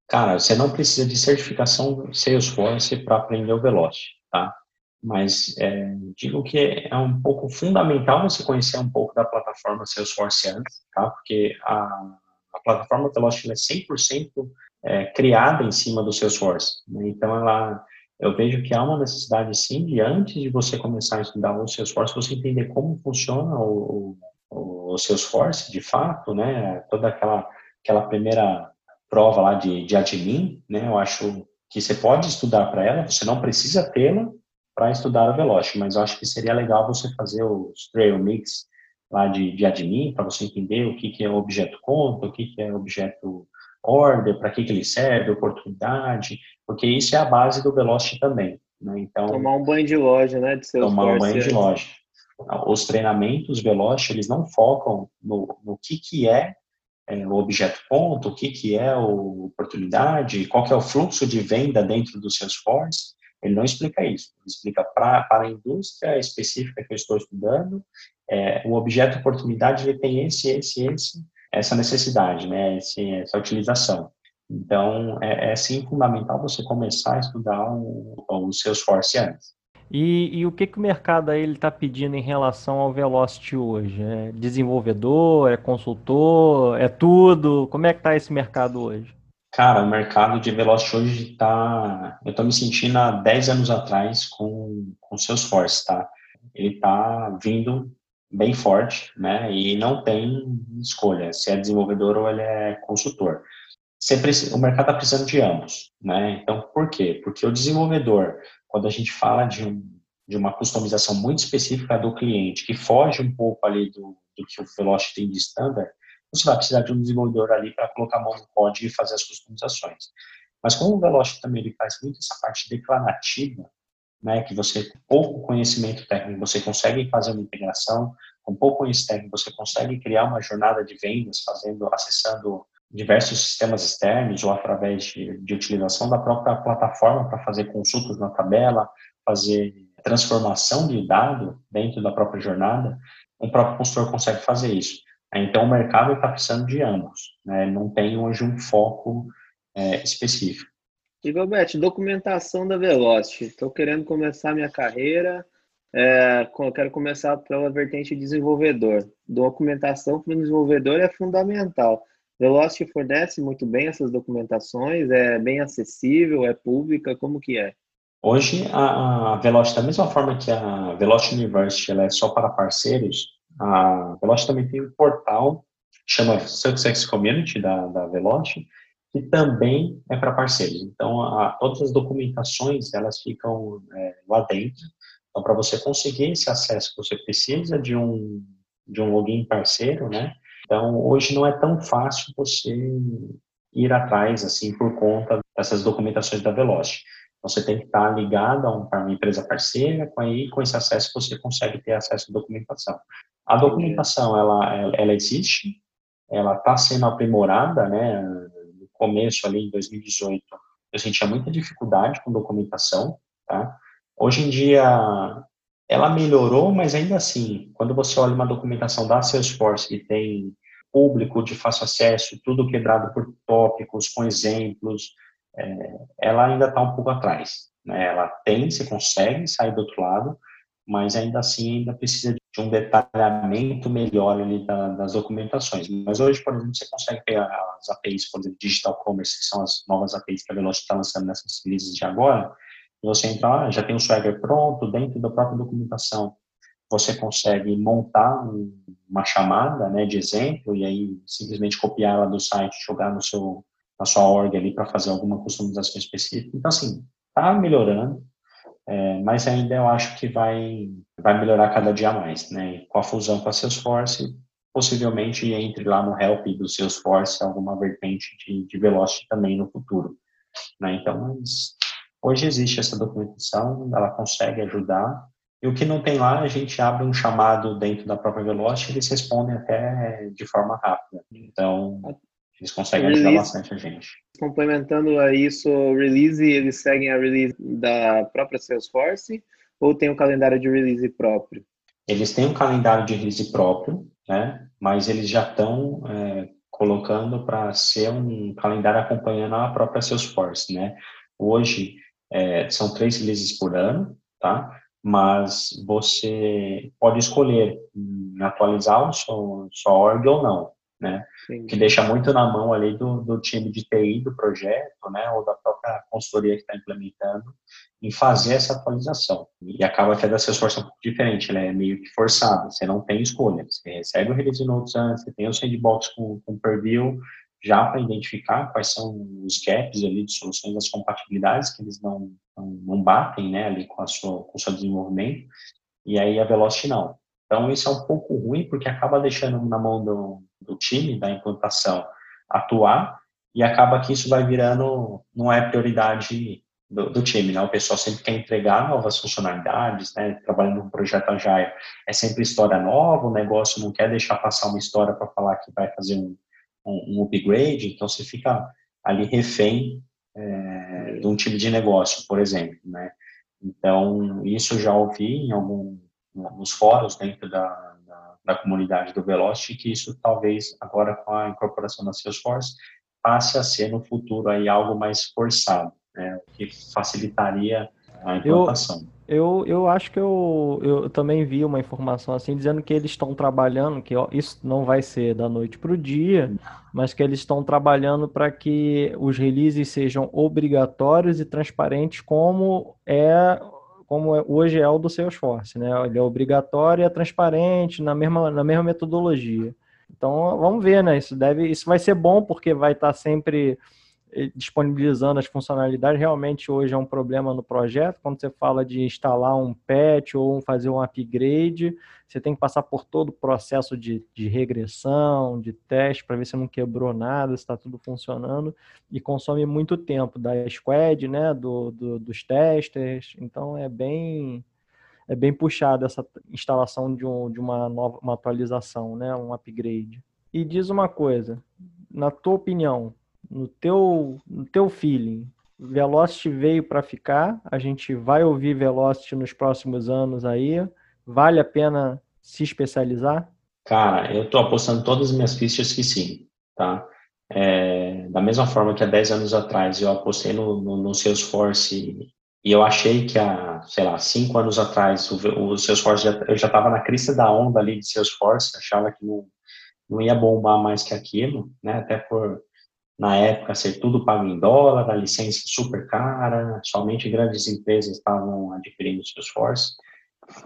Cara, você não precisa de certificação Salesforce para aprender o Velocity, tá? Mas é, digo que é um pouco fundamental você conhecer um pouco da plataforma Salesforce antes, tá? Porque a, a plataforma Velocity é 100% é, criada em cima do Salesforce. Né? Então, ela, eu vejo que há uma necessidade, sim, de antes de você começar a estudar o Salesforce, você entender como funciona o, o, o Salesforce, de fato, né? Toda aquela, aquela primeira prova lá de, de admin, né? Eu acho que você pode estudar para ela, você não precisa tê-la, para estudar a Velocity, mas eu acho que seria legal você fazer os trail mix lá de, de admin, para você entender o que, que é objeto conta, o que, que é objeto order, para que, que ele serve, oportunidade, porque isso é a base do Velocity também. Né? Então, tomar um banho de loja, né? De tomar um banho de loja. Os treinamentos Velocity, eles não focam no, no que, que é, é o objeto ponto, o que, que é a oportunidade, qual que é o fluxo de venda dentro do Salesforce, ele não explica isso. Ele explica pra, para a indústria específica que eu estou estudando, é, o objeto oportunidade ele tem esse, esse, esse, essa necessidade, né, esse, essa utilização. Então, é, é sim fundamental você começar a estudar o, o Salesforce antes. E, e, o que, que o mercado aí está pedindo em relação ao Velocity hoje? É desenvolvedor, é consultor, é tudo? Como é que está esse mercado hoje? Cara, o mercado de Velocity hoje está. Eu estou me sentindo há 10 anos atrás com o Salesforce, tá? Ele está vindo bem forte, né? E não tem escolha se é desenvolvedor ou ele é consultor. Precisa, o mercado está precisando de ambos, né? Então, por quê? Porque o desenvolvedor, quando a gente fala de, um, de uma customização muito específica do cliente, que foge um pouco ali do, do que o Velocity tem de standard, você vai precisar de um desenvolvedor ali para colocar a mão no código e fazer as customizações. Mas como o Velocity também ele faz muito essa parte declarativa, né, que você, com pouco conhecimento técnico, você consegue fazer uma integração, com pouco conhecimento técnico, você consegue criar uma jornada de vendas, fazendo, acessando diversos sistemas externos ou através de, de utilização da própria plataforma para fazer consultas na tabela, fazer transformação de dado dentro da própria jornada, um próprio consultor consegue fazer isso. Então, o mercado está precisando de ambos, né? não tem hoje um foco é, específico. E, Gilberto, documentação da Velocity. Estou querendo começar minha carreira, é, quero começar pela vertente desenvolvedor. Documentação para desenvolvedor é fundamental. Velocity fornece muito bem essas documentações, é bem acessível, é pública, como que é? Hoje, a Velocity, da mesma forma que a Velocity University ela é só para parceiros, a Velocity também tem um portal chama Success Community da, da Velocity, que também é para parceiros. Então, a, todas as documentações, elas ficam é, lá dentro. Então, para você conseguir esse acesso, você precisa de um, de um login parceiro, né? Então, hoje não é tão fácil você ir atrás, assim, por conta dessas documentações da Velocity. Você tem que estar ligado a uma empresa parceira, com aí com esse acesso você consegue ter acesso à documentação. A documentação, ela, ela existe, ela está sendo aprimorada, né? Começo ali, em 2018, eu sentia muita dificuldade com documentação, tá? Hoje em dia, ela melhorou, mas ainda assim, quando você olha uma documentação da Salesforce que tem público de fácil acesso, tudo quebrado por tópicos, com exemplos, é, ela ainda está um pouco atrás. Né? Ela tem, você consegue sair do outro lado, mas ainda assim ainda precisa de um detalhamento melhor ali da, das documentações. Mas hoje, por exemplo, você consegue pegar as APIs, por exemplo, Digital Commerce, que são as novas APIs que a Velocity está lançando nessas crises de agora, e você entra já tem o Swagger pronto, dentro da própria documentação, você consegue montar uma chamada né, de exemplo e aí simplesmente copiar ela do site, jogar no seu na sua org ali para fazer alguma customização específica. Então, assim, está melhorando, é, mas ainda eu acho que vai, vai melhorar cada dia mais, né? com a fusão com a Salesforce, possivelmente entre lá no help do Salesforce alguma vertente de, de Velocity também no futuro. Né? Então, hoje existe essa documentação, ela consegue ajudar, e o que não tem lá, a gente abre um chamado dentro da própria Velocity, eles respondem até de forma rápida. Então, eles conseguem release, ajudar bastante a gente. Complementando a isso, o release, eles seguem a release da própria Salesforce ou tem um calendário de release próprio? Eles têm um calendário de release próprio, né? Mas eles já estão é, colocando para ser um calendário acompanhando a própria Salesforce, né? Hoje é, são três releases por ano, tá? Mas você pode escolher atualizar o seu, sua org ou não né? Sim. Que deixa muito na mão ali do, do time de TI do projeto, né? Ou da própria consultoria que está implementando em fazer essa atualização. E acaba que a da Salesforce é um pouco diferente, ela é meio que forçada, você não tem escolha. Você recebe o release notes antes, você tem o sandbox com, com preview, já para identificar quais são os gaps ali de soluções, as compatibilidades que eles não, não, não batem, né, ali com, a sua, com o seu desenvolvimento, e aí a Velocity não. Então, isso é um pouco ruim, porque acaba deixando na mão do, do time, da implantação, atuar, e acaba que isso vai virando, não é prioridade do, do, time, né? O pessoal sempre quer entregar novas funcionalidades, né? Trabalhando num projeto Agile, é sempre história nova, o negócio não quer deixar passar uma história para falar que vai fazer um, um, um, upgrade, então você fica ali refém é, de um time de negócio, por exemplo, né? Então, isso já ouvi em algum, nos fóruns dentro da, da comunidade do Velocity, que isso talvez agora com a incorporação da Salesforce passe a ser no futuro aí algo mais forçado, né, que facilitaria a implantação. Eu, eu, eu acho que eu, eu também vi uma informação assim dizendo que eles estão trabalhando, que ó, isso não vai ser da noite para o dia, mas que eles estão trabalhando para que os releases sejam obrigatórios e transparentes como é como é, hoje é o do Salesforce, né? Ele é obrigatório e é transparente na mesma, na mesma metodologia. Então, vamos ver, né? Isso deve, isso vai ser bom porque vai estar sempre disponibilizando as funcionalidades. Realmente hoje é um problema no projeto. Quando você fala de instalar um patch ou fazer um upgrade, você tem que passar por todo o processo de, de regressão, de teste, para ver se não quebrou nada, se está tudo funcionando, e consome muito tempo da squad, né, do, do, dos testers. Então é bem é bem puxado essa instalação de, um, de uma nova uma atualização, né, um upgrade. E diz uma coisa, na tua opinião, no teu, no teu feeling, Velocity veio para ficar, a gente vai ouvir Velocity nos próximos anos aí, vale a pena se especializar? Cara, eu estou apostando todas as minhas fichas que sim, tá? É, da mesma forma que há 10 anos atrás eu apostei no, no, no Salesforce e eu achei que há, sei lá, 5 anos atrás o, o Salesforce, já, eu já estava na crista da onda ali de Salesforce, achava que não, não ia bombar mais que aquilo, né? Até por na época ser tudo pago em dólar, a licença super cara, somente grandes empresas estavam adquirindo Salesforce.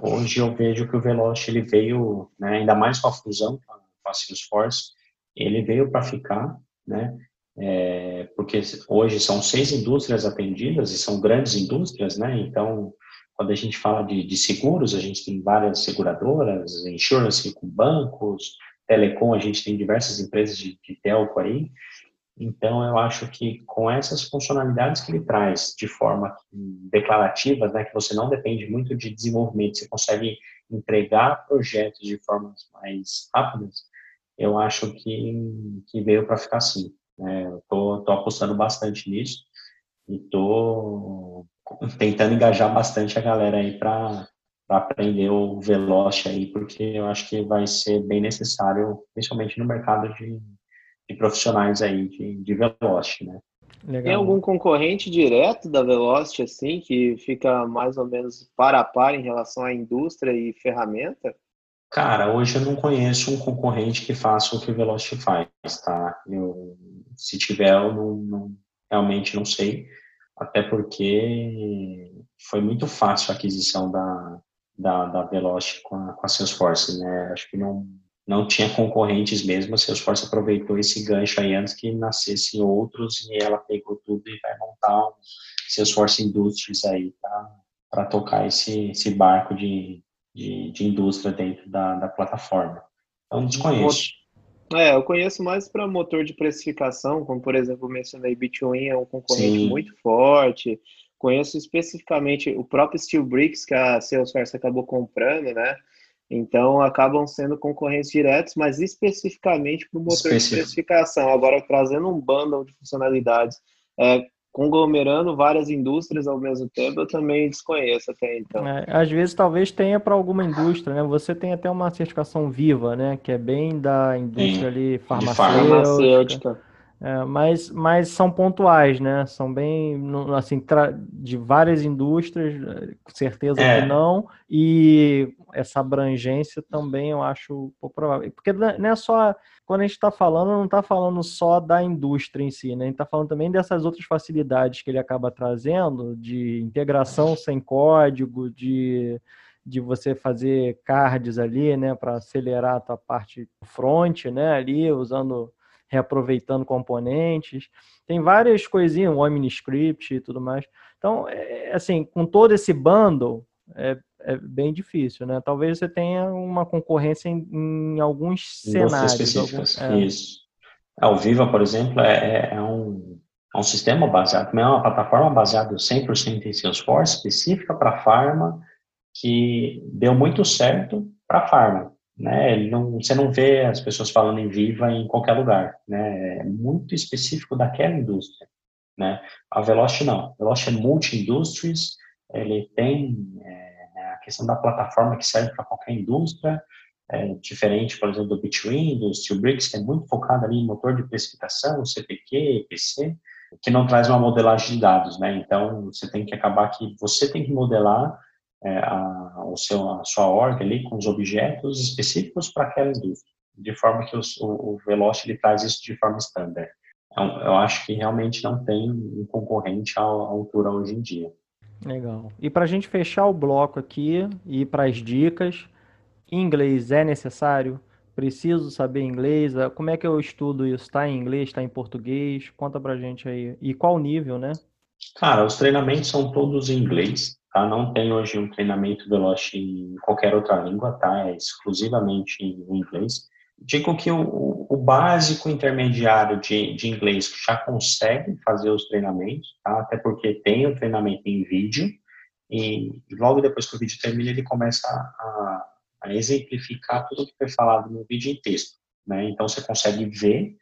Hoje eu vejo que o Veloci ele veio, né, ainda mais com a fusão com a Salesforce, ele veio para ficar, né, é, porque hoje são seis indústrias atendidas e são grandes indústrias, né, então quando a gente fala de, de seguros, a gente tem várias seguradoras, insurance com bancos, telecom, a gente tem diversas empresas de, de telco aí, então, eu acho que com essas funcionalidades que ele traz de forma declarativa, né, que você não depende muito de desenvolvimento, você consegue entregar projetos de formas mais rápidas, eu acho que, que veio para ficar assim. Né? Eu tô, tô apostando bastante nisso e tô tentando engajar bastante a galera aí para aprender o Veloce aí, porque eu acho que vai ser bem necessário, principalmente no mercado de de profissionais aí de, de Velocity, né? Legal. Tem algum concorrente direto da Velocity, assim, que fica mais ou menos para a par em relação à indústria e ferramenta? Cara, hoje eu não conheço um concorrente que faça o que o Velocity faz, tá? Eu, se tiver, eu não, não, realmente não sei, até porque foi muito fácil a aquisição da, da, da Velocity com a, com a Salesforce, né? Acho que não, não tinha concorrentes mesmo, a Salesforce aproveitou esse gancho aí antes que nascessem outros e ela pegou tudo e vai montar um Salesforce Industries aí para tocar esse, esse barco de, de, de indústria dentro da, da plataforma. Então, desconheço. É, eu conheço mais para motor de precificação, como por exemplo, mencionei Bitwin, é um concorrente Sim. muito forte. Conheço especificamente o próprio Steelbricks, que a Salesforce acabou comprando, né? Então, acabam sendo concorrentes diretos, mas especificamente para o motor Específico. de especificação. Agora, trazendo um bundle de funcionalidades, é, conglomerando várias indústrias ao mesmo tempo, eu também desconheço até então. É, às vezes, talvez tenha para alguma indústria, né? Você tem até uma certificação viva, né? Que é bem da indústria Sim, ali farmacêutica. farmacêutica. É, mas, mas são pontuais, né? São bem, assim, de várias indústrias, com certeza é. que não, e essa abrangência também eu acho provável. Porque não é só, quando a gente está falando, não está falando só da indústria em si, né? A gente está falando também dessas outras facilidades que ele acaba trazendo, de integração sem código, de de você fazer cards ali, né, para acelerar a tua parte front, né, ali usando reaproveitando componentes. Tem várias coisinhas, o OmniScript e tudo mais. Então, é, é, assim, com todo esse bundle, é, é, bem difícil, né? Talvez você tenha uma concorrência em, em alguns cenários. específicas, alguns, é. isso. A é, Viva, por exemplo, é, é, um, é um sistema baseado, é uma plataforma baseada 100% em Salesforce, específica para farma, que deu muito certo para farma né? Não, você não vê as pessoas falando em Viva em qualquer lugar, né? É muito específico daquela indústria, né? A Veloci não. A Veloci é multi-industries, ele tem é, a questão da plataforma que serve para qualquer indústria, é, diferente, por exemplo, do Between, do Steelbricks, que é muito focado ali em motor de precificação, CPQ, EPC, que não traz uma modelagem de dados, né? Então, você tem que acabar que você tem que modelar é, a, o seu, a sua org ali com os objetos específicos para aquela indústria, de forma que os, o, o Veloci ele traz isso de forma standard. Então, eu acho que realmente não tem um concorrente à, à altura hoje em dia. Legal. E para a gente fechar o bloco aqui e para as dicas, inglês é necessário? Preciso saber inglês? Como é que eu estudo isso? Está em inglês? Está em português? Conta para gente aí. E qual nível, né? Cara, os treinamentos são todos em inglês. Tá? Não tem hoje um treinamento Veloce em qualquer outra língua, tá? É exclusivamente em inglês. Digo que o, o básico intermediário de, de inglês já consegue fazer os treinamentos, tá? Até porque tem o treinamento em vídeo e logo depois que o vídeo termina ele começa a, a exemplificar tudo o que foi falado no vídeo em texto, né? Então você consegue ver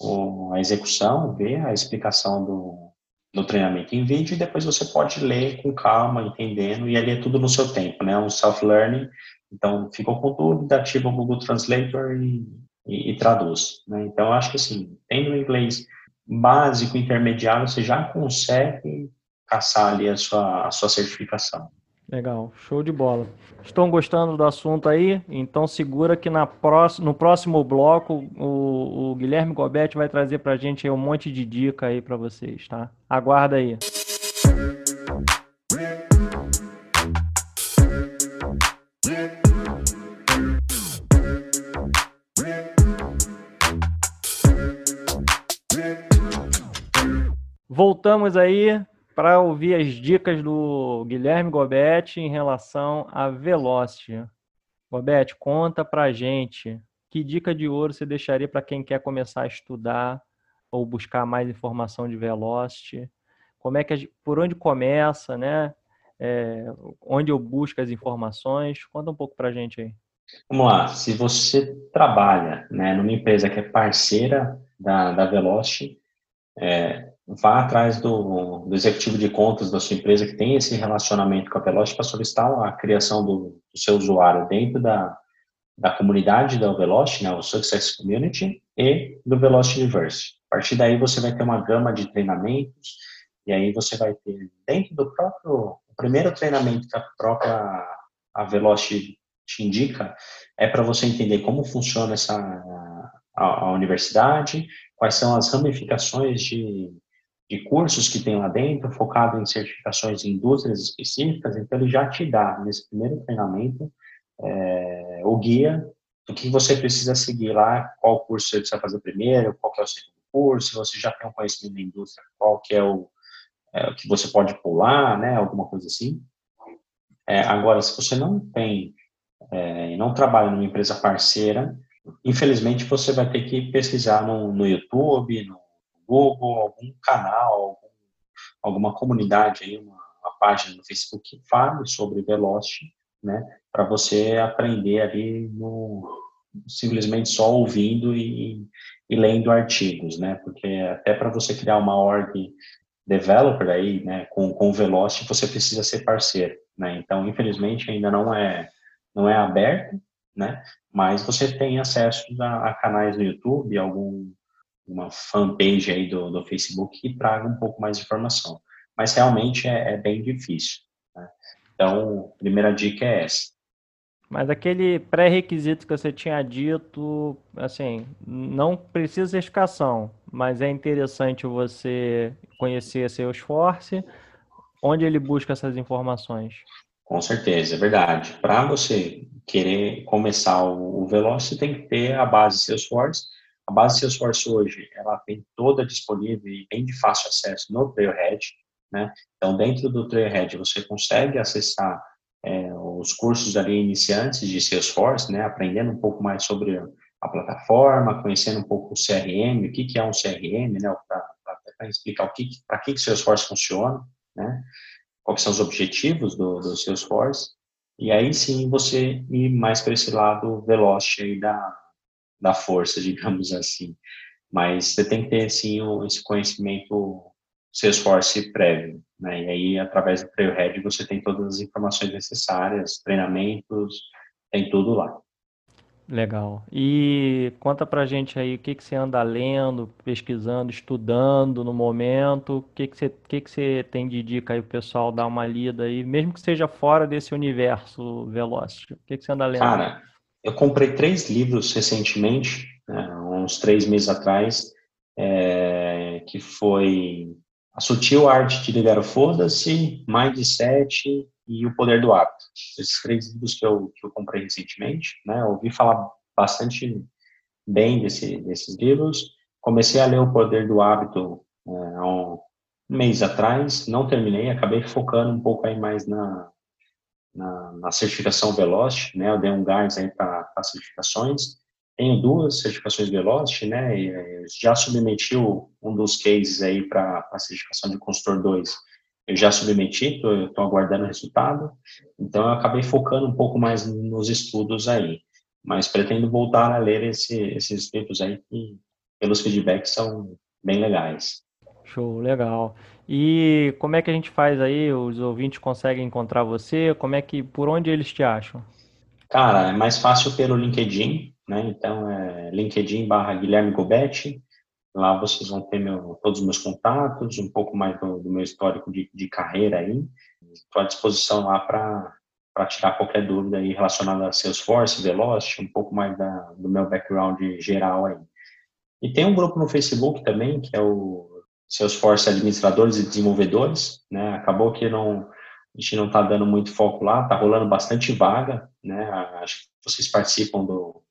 o, a execução, ver a explicação do, no treinamento em vídeo e depois você pode ler com calma, entendendo, e ali é tudo no seu tempo, né? Um self-learning. Então, ficou com dúvida, ativa o Google Translator e, e, e traduz. Né? Então, acho que assim, tendo inglês básico, intermediário, você já consegue caçar ali a sua, a sua certificação. Legal, show de bola. Estão gostando do assunto aí? Então segura que na próxima, no próximo bloco o, o Guilherme Gobetti vai trazer para a gente um monte de dica aí para vocês, tá? Aguarda aí. Voltamos aí para ouvir as dicas do Guilherme Gobetti em relação a Velocity. Gobetti, conta para a gente que dica de ouro você deixaria para quem quer começar a estudar ou buscar mais informação de Velocity? Como é que por onde começa, né? É, onde eu busco as informações? Conta um pouco para a gente aí. Vamos lá. Se você trabalha, né, numa empresa que é parceira da, da Velocity, é, vá atrás do, do, executivo de contas da sua empresa que tem esse relacionamento com a Veloci para solicitar a criação do, do, seu usuário dentro da, da comunidade da Veloci, né, o Success Community, e do Veloci University. A partir daí você vai ter uma gama de treinamentos, e aí você vai ter dentro do próprio, o primeiro treinamento que a própria a Veloci te indica é para você entender como funciona essa a, a universidade, quais são as ramificações de de cursos que tem lá dentro, focado em certificações em indústrias específicas, então ele já te dá, nesse primeiro treinamento, é, o guia do que você precisa seguir lá, qual curso você precisa fazer primeiro, qual é o segundo curso, se você já tem um conhecimento da indústria, qual que é o, é, que você pode pular, né, alguma coisa assim. É, agora, se você não tem é, e não trabalha numa empresa parceira, infelizmente você vai ter que pesquisar no, no YouTube, no Google, algum canal, algum, alguma comunidade aí, uma, uma, página no Facebook que fale sobre Velocity, né, para você aprender ali no, simplesmente só ouvindo e, e lendo artigos, né, porque até para você criar uma org developer aí, né, com, com Velocity, você precisa ser parceiro, né, então infelizmente ainda não é não é aberto, né? Mas você tem acesso a, a canais no YouTube, algum uma fanpage aí do, do Facebook que traga um pouco mais de informação. Mas realmente é, é bem difícil. Né? Então, a primeira dica é essa. Mas aquele pré-requisito que você tinha dito, assim, não precisa certificação, mas é interessante você conhecer seu esforço, onde ele busca essas informações. Com certeza, é verdade. Para você querer começar o, o Velocity, tem que ter a base Salesforce. A base Salesforce hoje, ela tem toda disponível e bem de fácil acesso no Trailhead, né? Então, dentro do Trailhead, você consegue acessar é, os cursos ali iniciantes de Salesforce, né? Aprendendo um pouco mais sobre a plataforma, conhecendo um pouco o CRM, o que, que é um CRM, né? Para explicar o que, para que, que Salesforce funciona, né? quais são os objetivos do, do Salesforce, e aí sim você ir mais para esse lado velocity aí da, da força, digamos assim. Mas você tem que ter, sim, esse conhecimento Salesforce prévio, né? E aí, através do Trailhead, você tem todas as informações necessárias, treinamentos, tem tudo lá. Legal. E conta pra gente aí o que, que você anda lendo, pesquisando, estudando no momento, o que, que, você, que, que você tem de dica aí pro pessoal dar uma lida aí, mesmo que seja fora desse universo Velocity. O que, que você anda lendo? Cara, eu comprei três livros recentemente, né, uns três meses atrás, é, que foi A Sutil Arte de Ligar o Foda-se, Mindset e O Poder do Hábito. Esses três livros que eu, que eu comprei recentemente, né? ouvi falar bastante bem desse, desses livros. Comecei a ler O Poder do Hábito é, um mês atrás, não terminei, acabei focando um pouco aí mais na, na, na certificação Velocity, né? Eu dei um gás aí para as certificações. Tenho duas certificações Velocity, né? E já submeti um dos cases aí para a certificação de consultor 2 eu já submeti, estou aguardando o resultado, então eu acabei focando um pouco mais nos estudos aí, mas pretendo voltar a ler esse, esses livros aí que, pelos feedbacks, são bem legais. Show, legal. E como é que a gente faz aí? Os ouvintes conseguem encontrar você? Como é que, por onde eles te acham? Cara, é mais fácil pelo LinkedIn, né? Então é LinkedIn barra Guilherme Gobetti, Lá vocês vão ter meu, todos os meus contatos, um pouco mais do, do meu histórico de, de carreira aí. Estou à disposição lá para tirar qualquer dúvida aí relacionada a Salesforce, Velocity, um pouco mais da, do meu background geral aí. E tem um grupo no Facebook também, que é o Salesforce Administradores e Desenvolvedores, né? Acabou que não, a gente não está dando muito foco lá, está rolando bastante vaga, né? Acho que vocês participam do,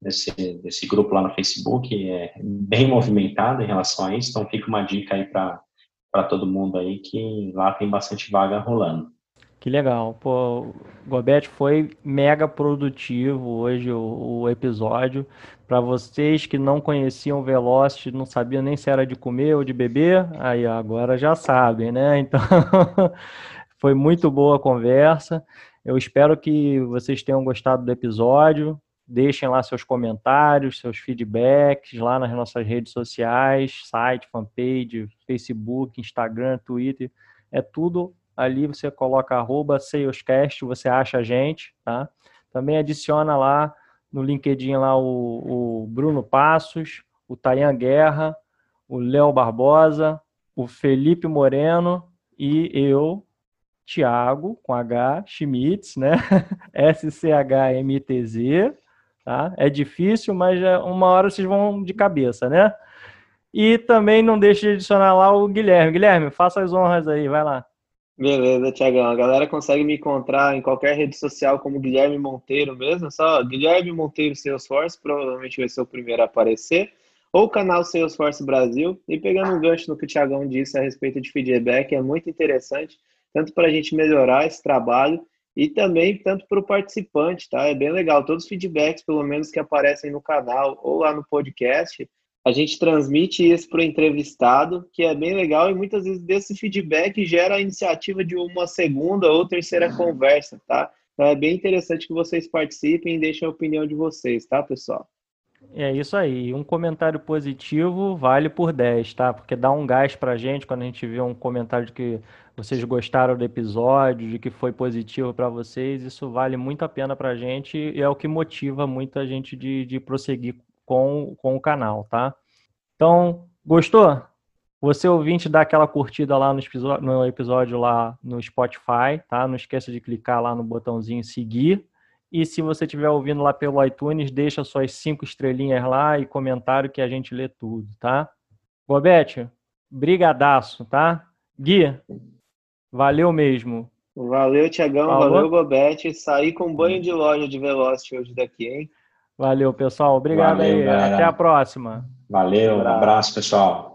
desse, desse grupo lá no Facebook, é bem movimentado em relação a isso, então fica uma dica aí para todo mundo aí que lá tem bastante vaga rolando. Que legal. Pô, Gobete foi mega produtivo hoje o, o episódio. Para vocês que não conheciam Velocity, não sabiam nem se era de comer ou de beber, aí agora já sabem, né? Então, foi muito boa a conversa. Eu espero que vocês tenham gostado do episódio. Deixem lá seus comentários, seus feedbacks lá nas nossas redes sociais, site, fanpage, Facebook, Instagram, Twitter. É tudo ali, você coloca arroba salescast, você acha a gente, tá? Também adiciona lá no LinkedIn lá o, o Bruno Passos, o Tayan Guerra, o Léo Barbosa, o Felipe Moreno e eu, Thiago, com H, Schmitz, né? S-C-H-M-T-Z. Tá? É difícil, mas uma hora vocês vão de cabeça, né? E também não deixe de adicionar lá o Guilherme. Guilherme, faça as honras aí, vai lá. Beleza, Tiagão. A galera consegue me encontrar em qualquer rede social como Guilherme Monteiro mesmo, só Guilherme Monteiro Salesforce, provavelmente vai ser o primeiro a aparecer, ou canal Salesforce Brasil. E pegando um gancho no que o Tiagão disse a respeito de feedback, é muito interessante, tanto para a gente melhorar esse trabalho e também tanto para o participante, tá? É bem legal. Todos os feedbacks, pelo menos que aparecem no canal ou lá no podcast, a gente transmite isso para o entrevistado, que é bem legal, e muitas vezes desse feedback gera a iniciativa de uma segunda ou terceira conversa, tá? Então é bem interessante que vocês participem e deixem a opinião de vocês, tá, pessoal? É isso aí. Um comentário positivo vale por 10, tá? Porque dá um gás pra gente quando a gente vê um comentário de que vocês gostaram do episódio, de que foi positivo para vocês. Isso vale muito a pena pra gente e é o que motiva muita gente de, de prosseguir com, com o canal, tá? Então, gostou? Você ouvinte, dá aquela curtida lá no episódio, no episódio lá no Spotify, tá? Não esqueça de clicar lá no botãozinho seguir. E se você estiver ouvindo lá pelo iTunes, deixa suas cinco estrelinhas lá e comentário que a gente lê tudo, tá? Gobete, brigadaço, tá? Gui, valeu mesmo. Valeu, Tiagão. Valeu, Gobete. Saí com banho de loja de Velocity hoje daqui, hein? Valeu, pessoal. Obrigado Valeu, aí. Galera. Até a próxima. Valeu, um abraço, pessoal.